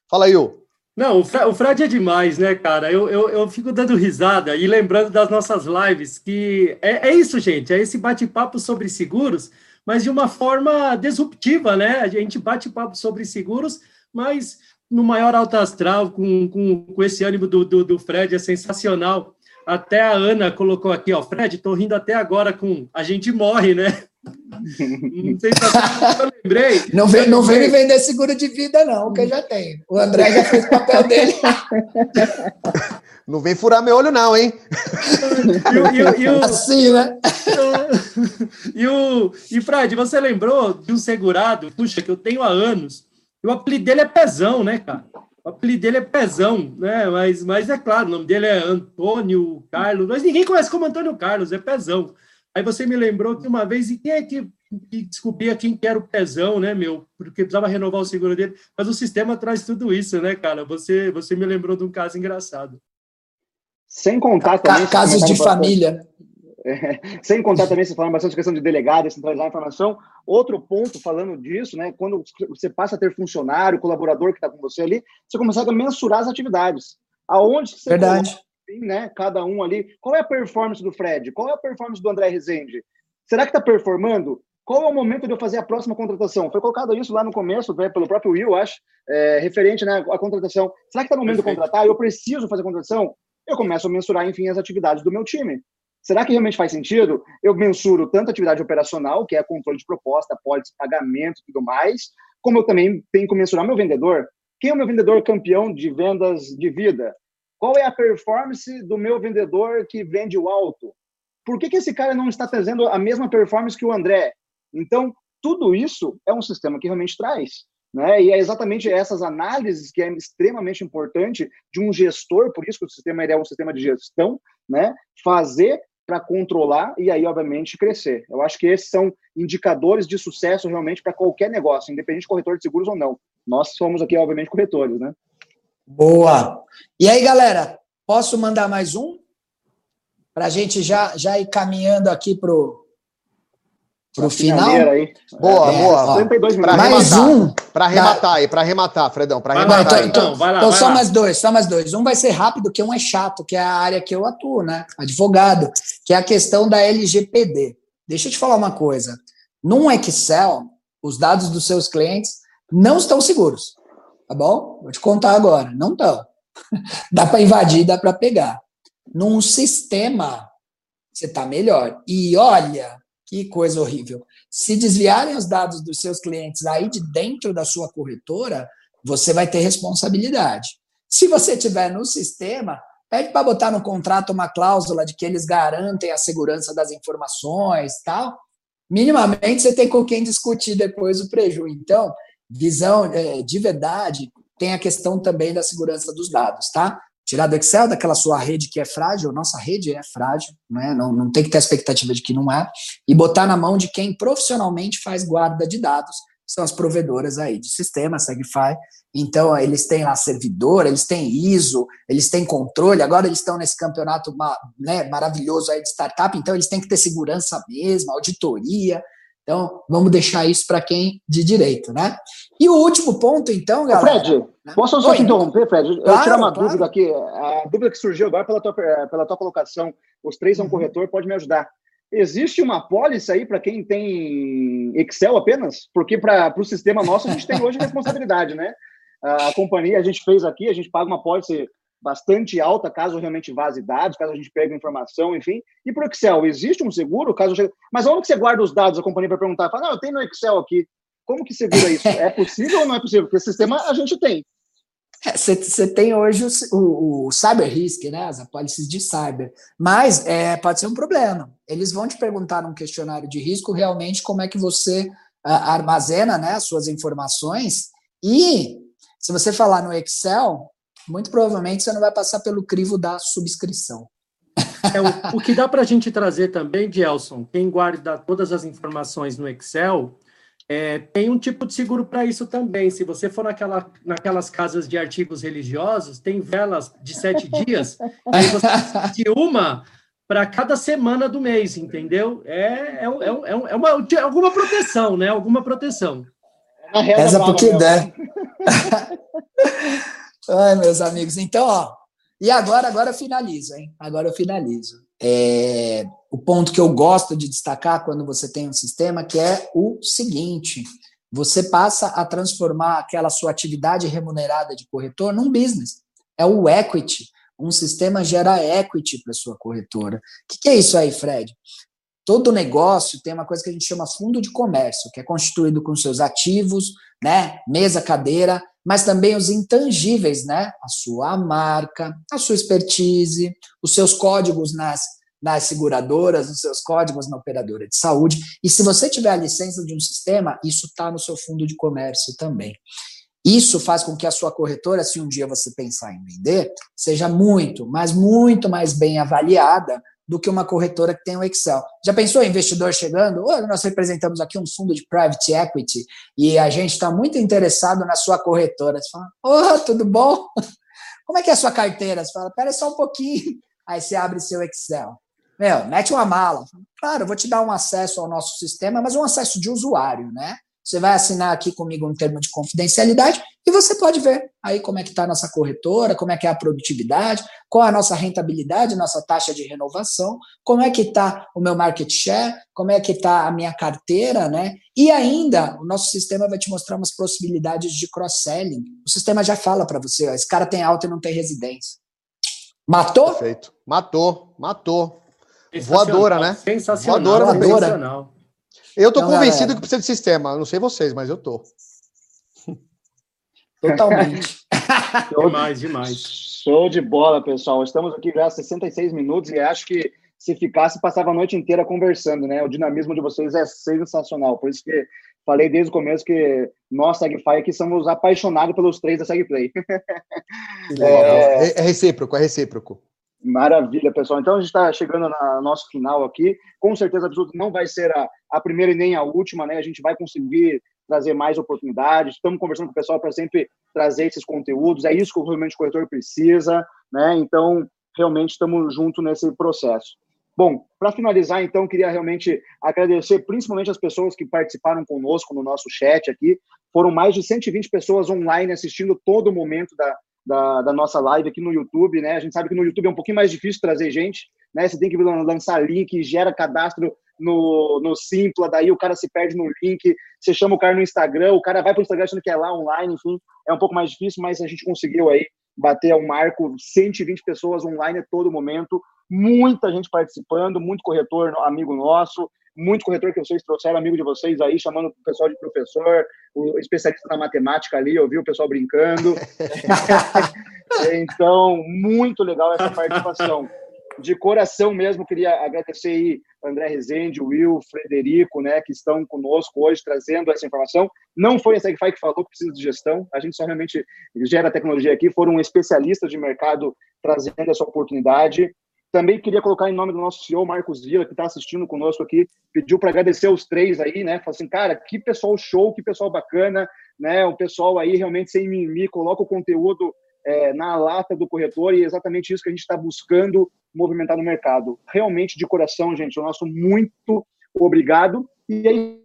Fala aí, Will. Não, o Fred, o Fred, é demais, né, cara? Eu, eu, eu fico dando risada e lembrando das nossas lives, que é, é isso, gente, é esse bate-papo sobre seguros, mas de uma forma disruptiva, né? A gente bate papo sobre seguros, mas no maior alto astral, com, com, com esse ânimo do, do, do Fred, é sensacional. Até a Ana colocou aqui, ó, Fred, tô rindo até agora com a gente morre, né? Não sei se eu lembrei. Não vem, não vem me vender seguro de vida, não, que eu já tenho. O André já fez o papel dele. Não vem furar meu olho, não, hein? E, e, e, o, assim, né? E, o, e Fred, você lembrou de um segurado, puxa, que eu tenho há anos, e o apelido dele é Pezão, né, cara? O apelido dele é Pezão, né? Mas, mas é claro, o nome dele é Antônio Carlos, mas ninguém conhece como Antônio Carlos, é Pezão. Aí você me lembrou que uma vez, e quem é que, que descobria quem que era o Pezão, né, meu? Porque precisava renovar o seguro dele. Mas o sistema traz tudo isso, né, cara? Você, você me lembrou de um caso engraçado. Sem contar também... Casos de família. É, sem contar também, você falando bastante questão de delegado, centralizar a informação. Outro ponto falando disso, né? Quando você passa a ter funcionário, colaborador que está com você ali, você começa a mensurar as atividades. Aonde você Verdade. Tem, né? Cada um ali. Qual é a performance do Fred? Qual é a performance do André Rezende? Será que está performando? Qual é o momento de eu fazer a próxima contratação? Foi colocado isso lá no começo, né, pelo próprio Will, acho, é, referente né, à contratação. Será que está no momento Perfeito. de contratar? Eu preciso fazer a contratação? Eu começo a mensurar, enfim, as atividades do meu time. Será que realmente faz sentido? Eu mensuro tanto a atividade operacional, que é controle de proposta, pólice, pagamento e tudo mais, como eu também tenho que mensurar meu vendedor. Quem é o meu vendedor campeão de vendas de vida? Qual é a performance do meu vendedor que vende o alto? Por que, que esse cara não está trazendo a mesma performance que o André? Então, tudo isso é um sistema que realmente traz. Né? E é exatamente essas análises que é extremamente importante de um gestor, por isso que o sistema é um sistema de gestão, né? fazer para controlar e aí, obviamente, crescer. Eu acho que esses são indicadores de sucesso realmente para qualquer negócio, independente de corretor de seguros ou não. Nós somos aqui, obviamente, corretores, né? Boa! E aí, galera, posso mandar mais um? Para a gente já, já ir caminhando aqui para o Pro final. Aí. Boa, é, boa. Pra mais um. Para arrematar aí, para arrematar, Fredão. Para arrematar. Então, então, vai lá, então vai só lá. mais dois, só mais dois. Um vai ser rápido, que um é chato, que é a área que eu atuo, né? Advogado, que é a questão da LGPD. Deixa eu te falar uma coisa. Num Excel, os dados dos seus clientes não estão seguros. Tá bom? Vou te contar agora. Não estão. dá para invadir, dá para pegar. Num sistema, você está melhor. E olha, que coisa horrível. Se desviarem os dados dos seus clientes aí de dentro da sua corretora, você vai ter responsabilidade. Se você tiver no sistema, pede para botar no contrato uma cláusula de que eles garantem a segurança das informações, tal. Minimamente você tem com quem discutir depois o prejuízo. Então, visão é, de verdade, tem a questão também da segurança dos dados, tá? Tirar do Excel, daquela sua rede que é frágil, nossa rede é frágil, né? não, não tem que ter a expectativa de que não é, e botar na mão de quem profissionalmente faz guarda de dados, são as provedoras aí de sistema, Segfy. Então, eles têm lá servidor, eles têm ISO, eles têm controle. Agora, eles estão nesse campeonato né, maravilhoso aí de startup, então, eles têm que ter segurança mesmo, auditoria. Então, vamos deixar isso para quem de direito, né? E o último ponto, então, galera. Fred, né? posso só te interromper, Fred? Claro, eu tirar uma claro. dúvida aqui. A dúvida que surgiu agora pela tua, pela tua colocação, os três são uhum. corretor, pode me ajudar. Existe uma pólice aí para quem tem Excel apenas? Porque para o sistema nosso a gente tem hoje responsabilidade, né? A companhia, a gente fez aqui, a gente paga uma pólice bastante alta caso realmente vaze dados, caso a gente pegue informação, enfim. E para o Excel, existe um seguro? caso Mas onde que você guarda os dados? A companhia vai perguntar, fala, não, eu tenho no Excel aqui. Como que segura isso? É possível ou não é possível? Porque sistema a gente tem. Você é, tem hoje o, o, o, cyber risk, né? As apólices de cyber. Mas é, pode ser um problema. Eles vão te perguntar num questionário de risco realmente como é que você uh, armazena né, as suas informações. E se você falar no Excel, muito provavelmente você não vai passar pelo crivo da subscrição. É, o, o, que dá para a gente trazer também, Gelson, quem guarda todas as informações no Excel, é, tem um tipo de seguro para isso também. Se você for naquela, naquelas casas de artigos religiosos, tem velas de sete dias, aí você de uma para cada semana do mês, entendeu? É, é, é, é, uma, é alguma proteção, né? Alguma proteção. Reza porque der. Ai, meus amigos. Então, ó, e agora, agora eu finalizo, hein? Agora eu finalizo. É, o ponto que eu gosto de destacar quando você tem um sistema que é o seguinte: você passa a transformar aquela sua atividade remunerada de corretor num business. É o equity. Um sistema gera equity para sua corretora. O que, que é isso aí, Fred? Todo negócio tem uma coisa que a gente chama fundo de comércio, que é constituído com seus ativos, né, mesa, cadeira, mas também os intangíveis, né, a sua marca, a sua expertise, os seus códigos nas, nas seguradoras, os seus códigos na operadora de saúde. E se você tiver a licença de um sistema, isso está no seu fundo de comércio também. Isso faz com que a sua corretora, se um dia você pensar em vender, seja muito, mas muito mais bem avaliada do que uma corretora que tem o Excel. Já pensou investidor chegando? Oh, nós representamos aqui um fundo de private equity e a gente está muito interessado na sua corretora. Você fala, oh, tudo bom? Como é que é a sua carteira? Você fala, pera só um pouquinho. Aí você abre seu Excel. Meu, mete uma mala. Claro, eu vou te dar um acesso ao nosso sistema, mas um acesso de usuário, né? Você vai assinar aqui comigo um termo de confidencialidade e você pode ver aí como é que está a nossa corretora, como é que é a produtividade, qual a nossa rentabilidade, nossa taxa de renovação, como é que está o meu market share, como é que está a minha carteira, né? E ainda, o nosso sistema vai te mostrar umas possibilidades de cross-selling. O sistema já fala para você, ó, esse cara tem alta e não tem residência. Matou? Perfeito. Matou, matou. Voadora, né? Sensacional. Voadora, Voadora. Eu tô então, convencido galera, que precisa de sistema. Não sei vocês, mas eu tô. Totalmente. demais, demais. Show de bola, pessoal. Estamos aqui já há 66 minutos e acho que se ficasse, passava a noite inteira conversando, né? O dinamismo de vocês é sensacional. Por isso que falei desde o começo que nós, SegFi, aqui somos apaixonados pelos três da SegPlay. É, é, é recíproco, é recíproco. Maravilha, pessoal. Então a gente está chegando no nosso final aqui. Com certeza absoluta não vai ser a, a primeira e nem a última, né? A gente vai conseguir trazer mais oportunidades. Estamos conversando com o pessoal para sempre trazer esses conteúdos. É isso que realmente o corretor precisa, né? Então, realmente estamos juntos nesse processo. Bom, para finalizar, então, queria realmente agradecer principalmente as pessoas que participaram conosco no nosso chat aqui. Foram mais de 120 pessoas online assistindo todo o momento da, da, da, nossa live aqui no YouTube, né? A gente sabe que no YouTube é um pouquinho mais difícil trazer gente, né? Você tem que lançar link, gera cadastro no, no Simpla, daí o cara se perde no link, você chama o cara no Instagram, o cara vai para o Instagram achando que é lá online, enfim, é um pouco mais difícil, mas a gente conseguiu aí bater ao marco 120 pessoas online a todo momento, muita gente participando, muito corretor amigo nosso, muito corretor que vocês trouxeram, amigo de vocês aí, chamando o pessoal de professor, o especialista na matemática ali, eu vi o pessoal brincando. então, muito legal essa participação. De coração mesmo, queria agradecer aí André Rezende, Will, Frederico, né, que estão conosco hoje trazendo essa informação. Não foi a SegFi que falou que precisa de gestão, a gente só realmente gera tecnologia aqui, foram especialistas de mercado trazendo essa oportunidade. Também queria colocar em nome do nosso CEO, Marcos Vila, que está assistindo conosco aqui, pediu para agradecer os três aí, né? Falou assim, cara, que pessoal show, que pessoal bacana, né? O pessoal aí realmente sem mimimi, coloca o conteúdo é, na lata do corretor e é exatamente isso que a gente está buscando movimentar no mercado. Realmente, de coração, gente, o nosso muito obrigado. E aí,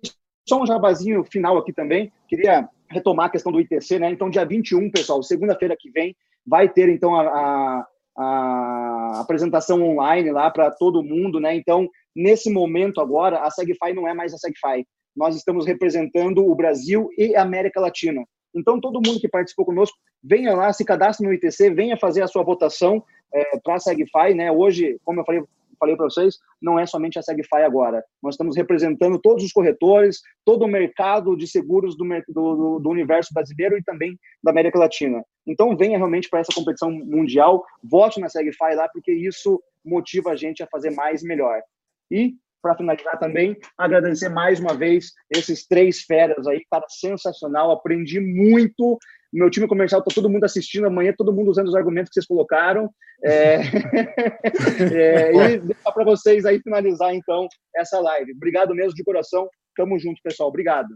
só um jabazinho final aqui também, queria retomar a questão do ITC, né? Então, dia 21, pessoal, segunda-feira que vem, vai ter, então, a, a a apresentação online lá para todo mundo, né? Então, nesse momento agora, a SegFi não é mais a SegFi. Nós estamos representando o Brasil e a América Latina. Então, todo mundo que participou conosco, venha lá, se cadastre no ITC, venha fazer a sua votação é, para a SegFi, né? Hoje, como eu falei, falei para vocês, não é somente a SegFi agora. Nós estamos representando todos os corretores, todo o mercado de seguros do, do, do universo brasileiro e também da América Latina. Então, venha realmente para essa competição mundial, vote na SegFi lá, porque isso motiva a gente a fazer mais melhor. E, para finalizar também, agradecer mais uma vez esses três feras aí, cara, sensacional, aprendi muito meu time comercial está todo mundo assistindo amanhã, todo mundo usando os argumentos que vocês colocaram. É... é, e deixar para vocês aí finalizar, então, essa live. Obrigado mesmo de coração. Tamo junto, pessoal. Obrigado.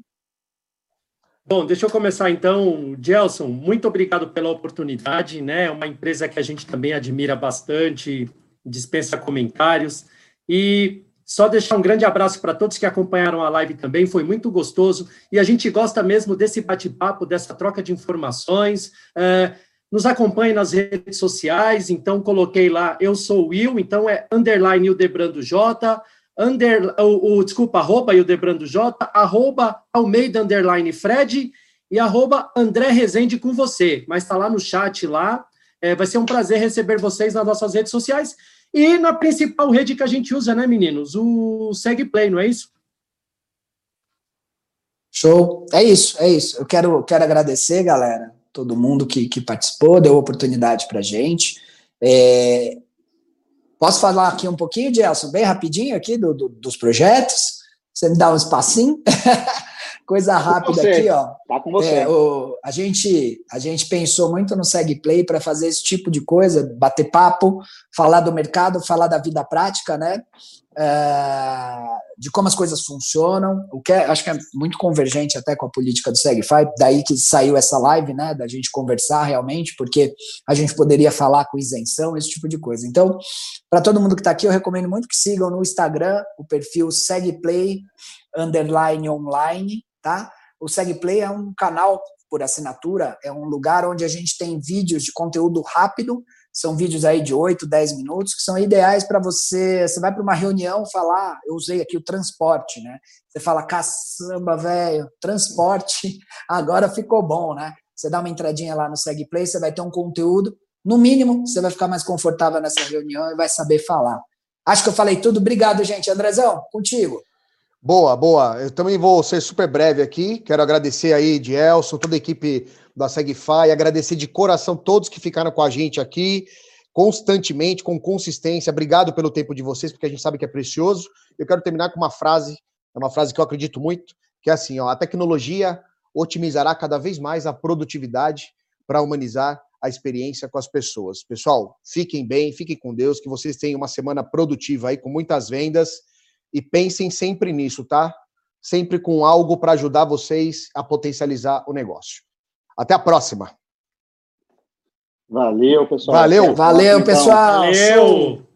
Bom, deixa eu começar então, Gelson, muito obrigado pela oportunidade, né? É uma empresa que a gente também admira bastante dispensa comentários. E só deixar um grande abraço para todos que acompanharam a live também, foi muito gostoso. E a gente gosta mesmo desse bate-papo, dessa troca de informações. É, nos acompanhe nas redes sociais, então coloquei lá, eu sou o Will, então é underline Ildebrando J, under, o, o, desculpa, arroba Ildebrando J, arroba Almeida underline Fred e arroba André Rezende com você. Mas está lá no chat lá. É, vai ser um prazer receber vocês nas nossas redes sociais. E na principal rede que a gente usa, né, meninos? O SegPlay, não é isso? Show. É isso, é isso. Eu quero, quero agradecer, galera, todo mundo que, que participou, deu oportunidade para gente. É... Posso falar aqui um pouquinho, Gelson, bem rapidinho aqui do, do, dos projetos? Você me dá um espacinho? Coisa rápida aqui, ó. Tá com você. É, o, a, gente, a gente pensou muito no SegPlay para fazer esse tipo de coisa, bater papo, falar do mercado, falar da vida prática, né? É, de como as coisas funcionam, o que é, acho que é muito convergente até com a política do SegFi, daí que saiu essa live, né, da gente conversar realmente, porque a gente poderia falar com isenção, esse tipo de coisa. Então, para todo mundo que está aqui, eu recomendo muito que sigam no Instagram o perfil SegPlay underline online, tá? O SegPlay é um canal por assinatura, é um lugar onde a gente tem vídeos de conteúdo rápido, são vídeos aí de 8, 10 minutos, que são ideais para você. Você vai para uma reunião falar, eu usei aqui o transporte, né? Você fala, caçamba, velho, transporte, agora ficou bom, né? Você dá uma entradinha lá no SegPlay, você vai ter um conteúdo, no mínimo, você vai ficar mais confortável nessa reunião e vai saber falar. Acho que eu falei tudo. Obrigado, gente. Andrezão, contigo. Boa, boa. Eu também vou ser super breve aqui. Quero agradecer aí de Elson, toda a equipe da Segfy, agradecer de coração todos que ficaram com a gente aqui constantemente, com consistência. Obrigado pelo tempo de vocês, porque a gente sabe que é precioso. Eu quero terminar com uma frase, é uma frase que eu acredito muito, que é assim, ó, a tecnologia otimizará cada vez mais a produtividade para humanizar a experiência com as pessoas. Pessoal, fiquem bem, fiquem com Deus, que vocês tenham uma semana produtiva aí com muitas vendas e pensem sempre nisso, tá? Sempre com algo para ajudar vocês a potencializar o negócio. Até a próxima. Valeu, pessoal. Valeu. Valeu, pessoal. Valeu.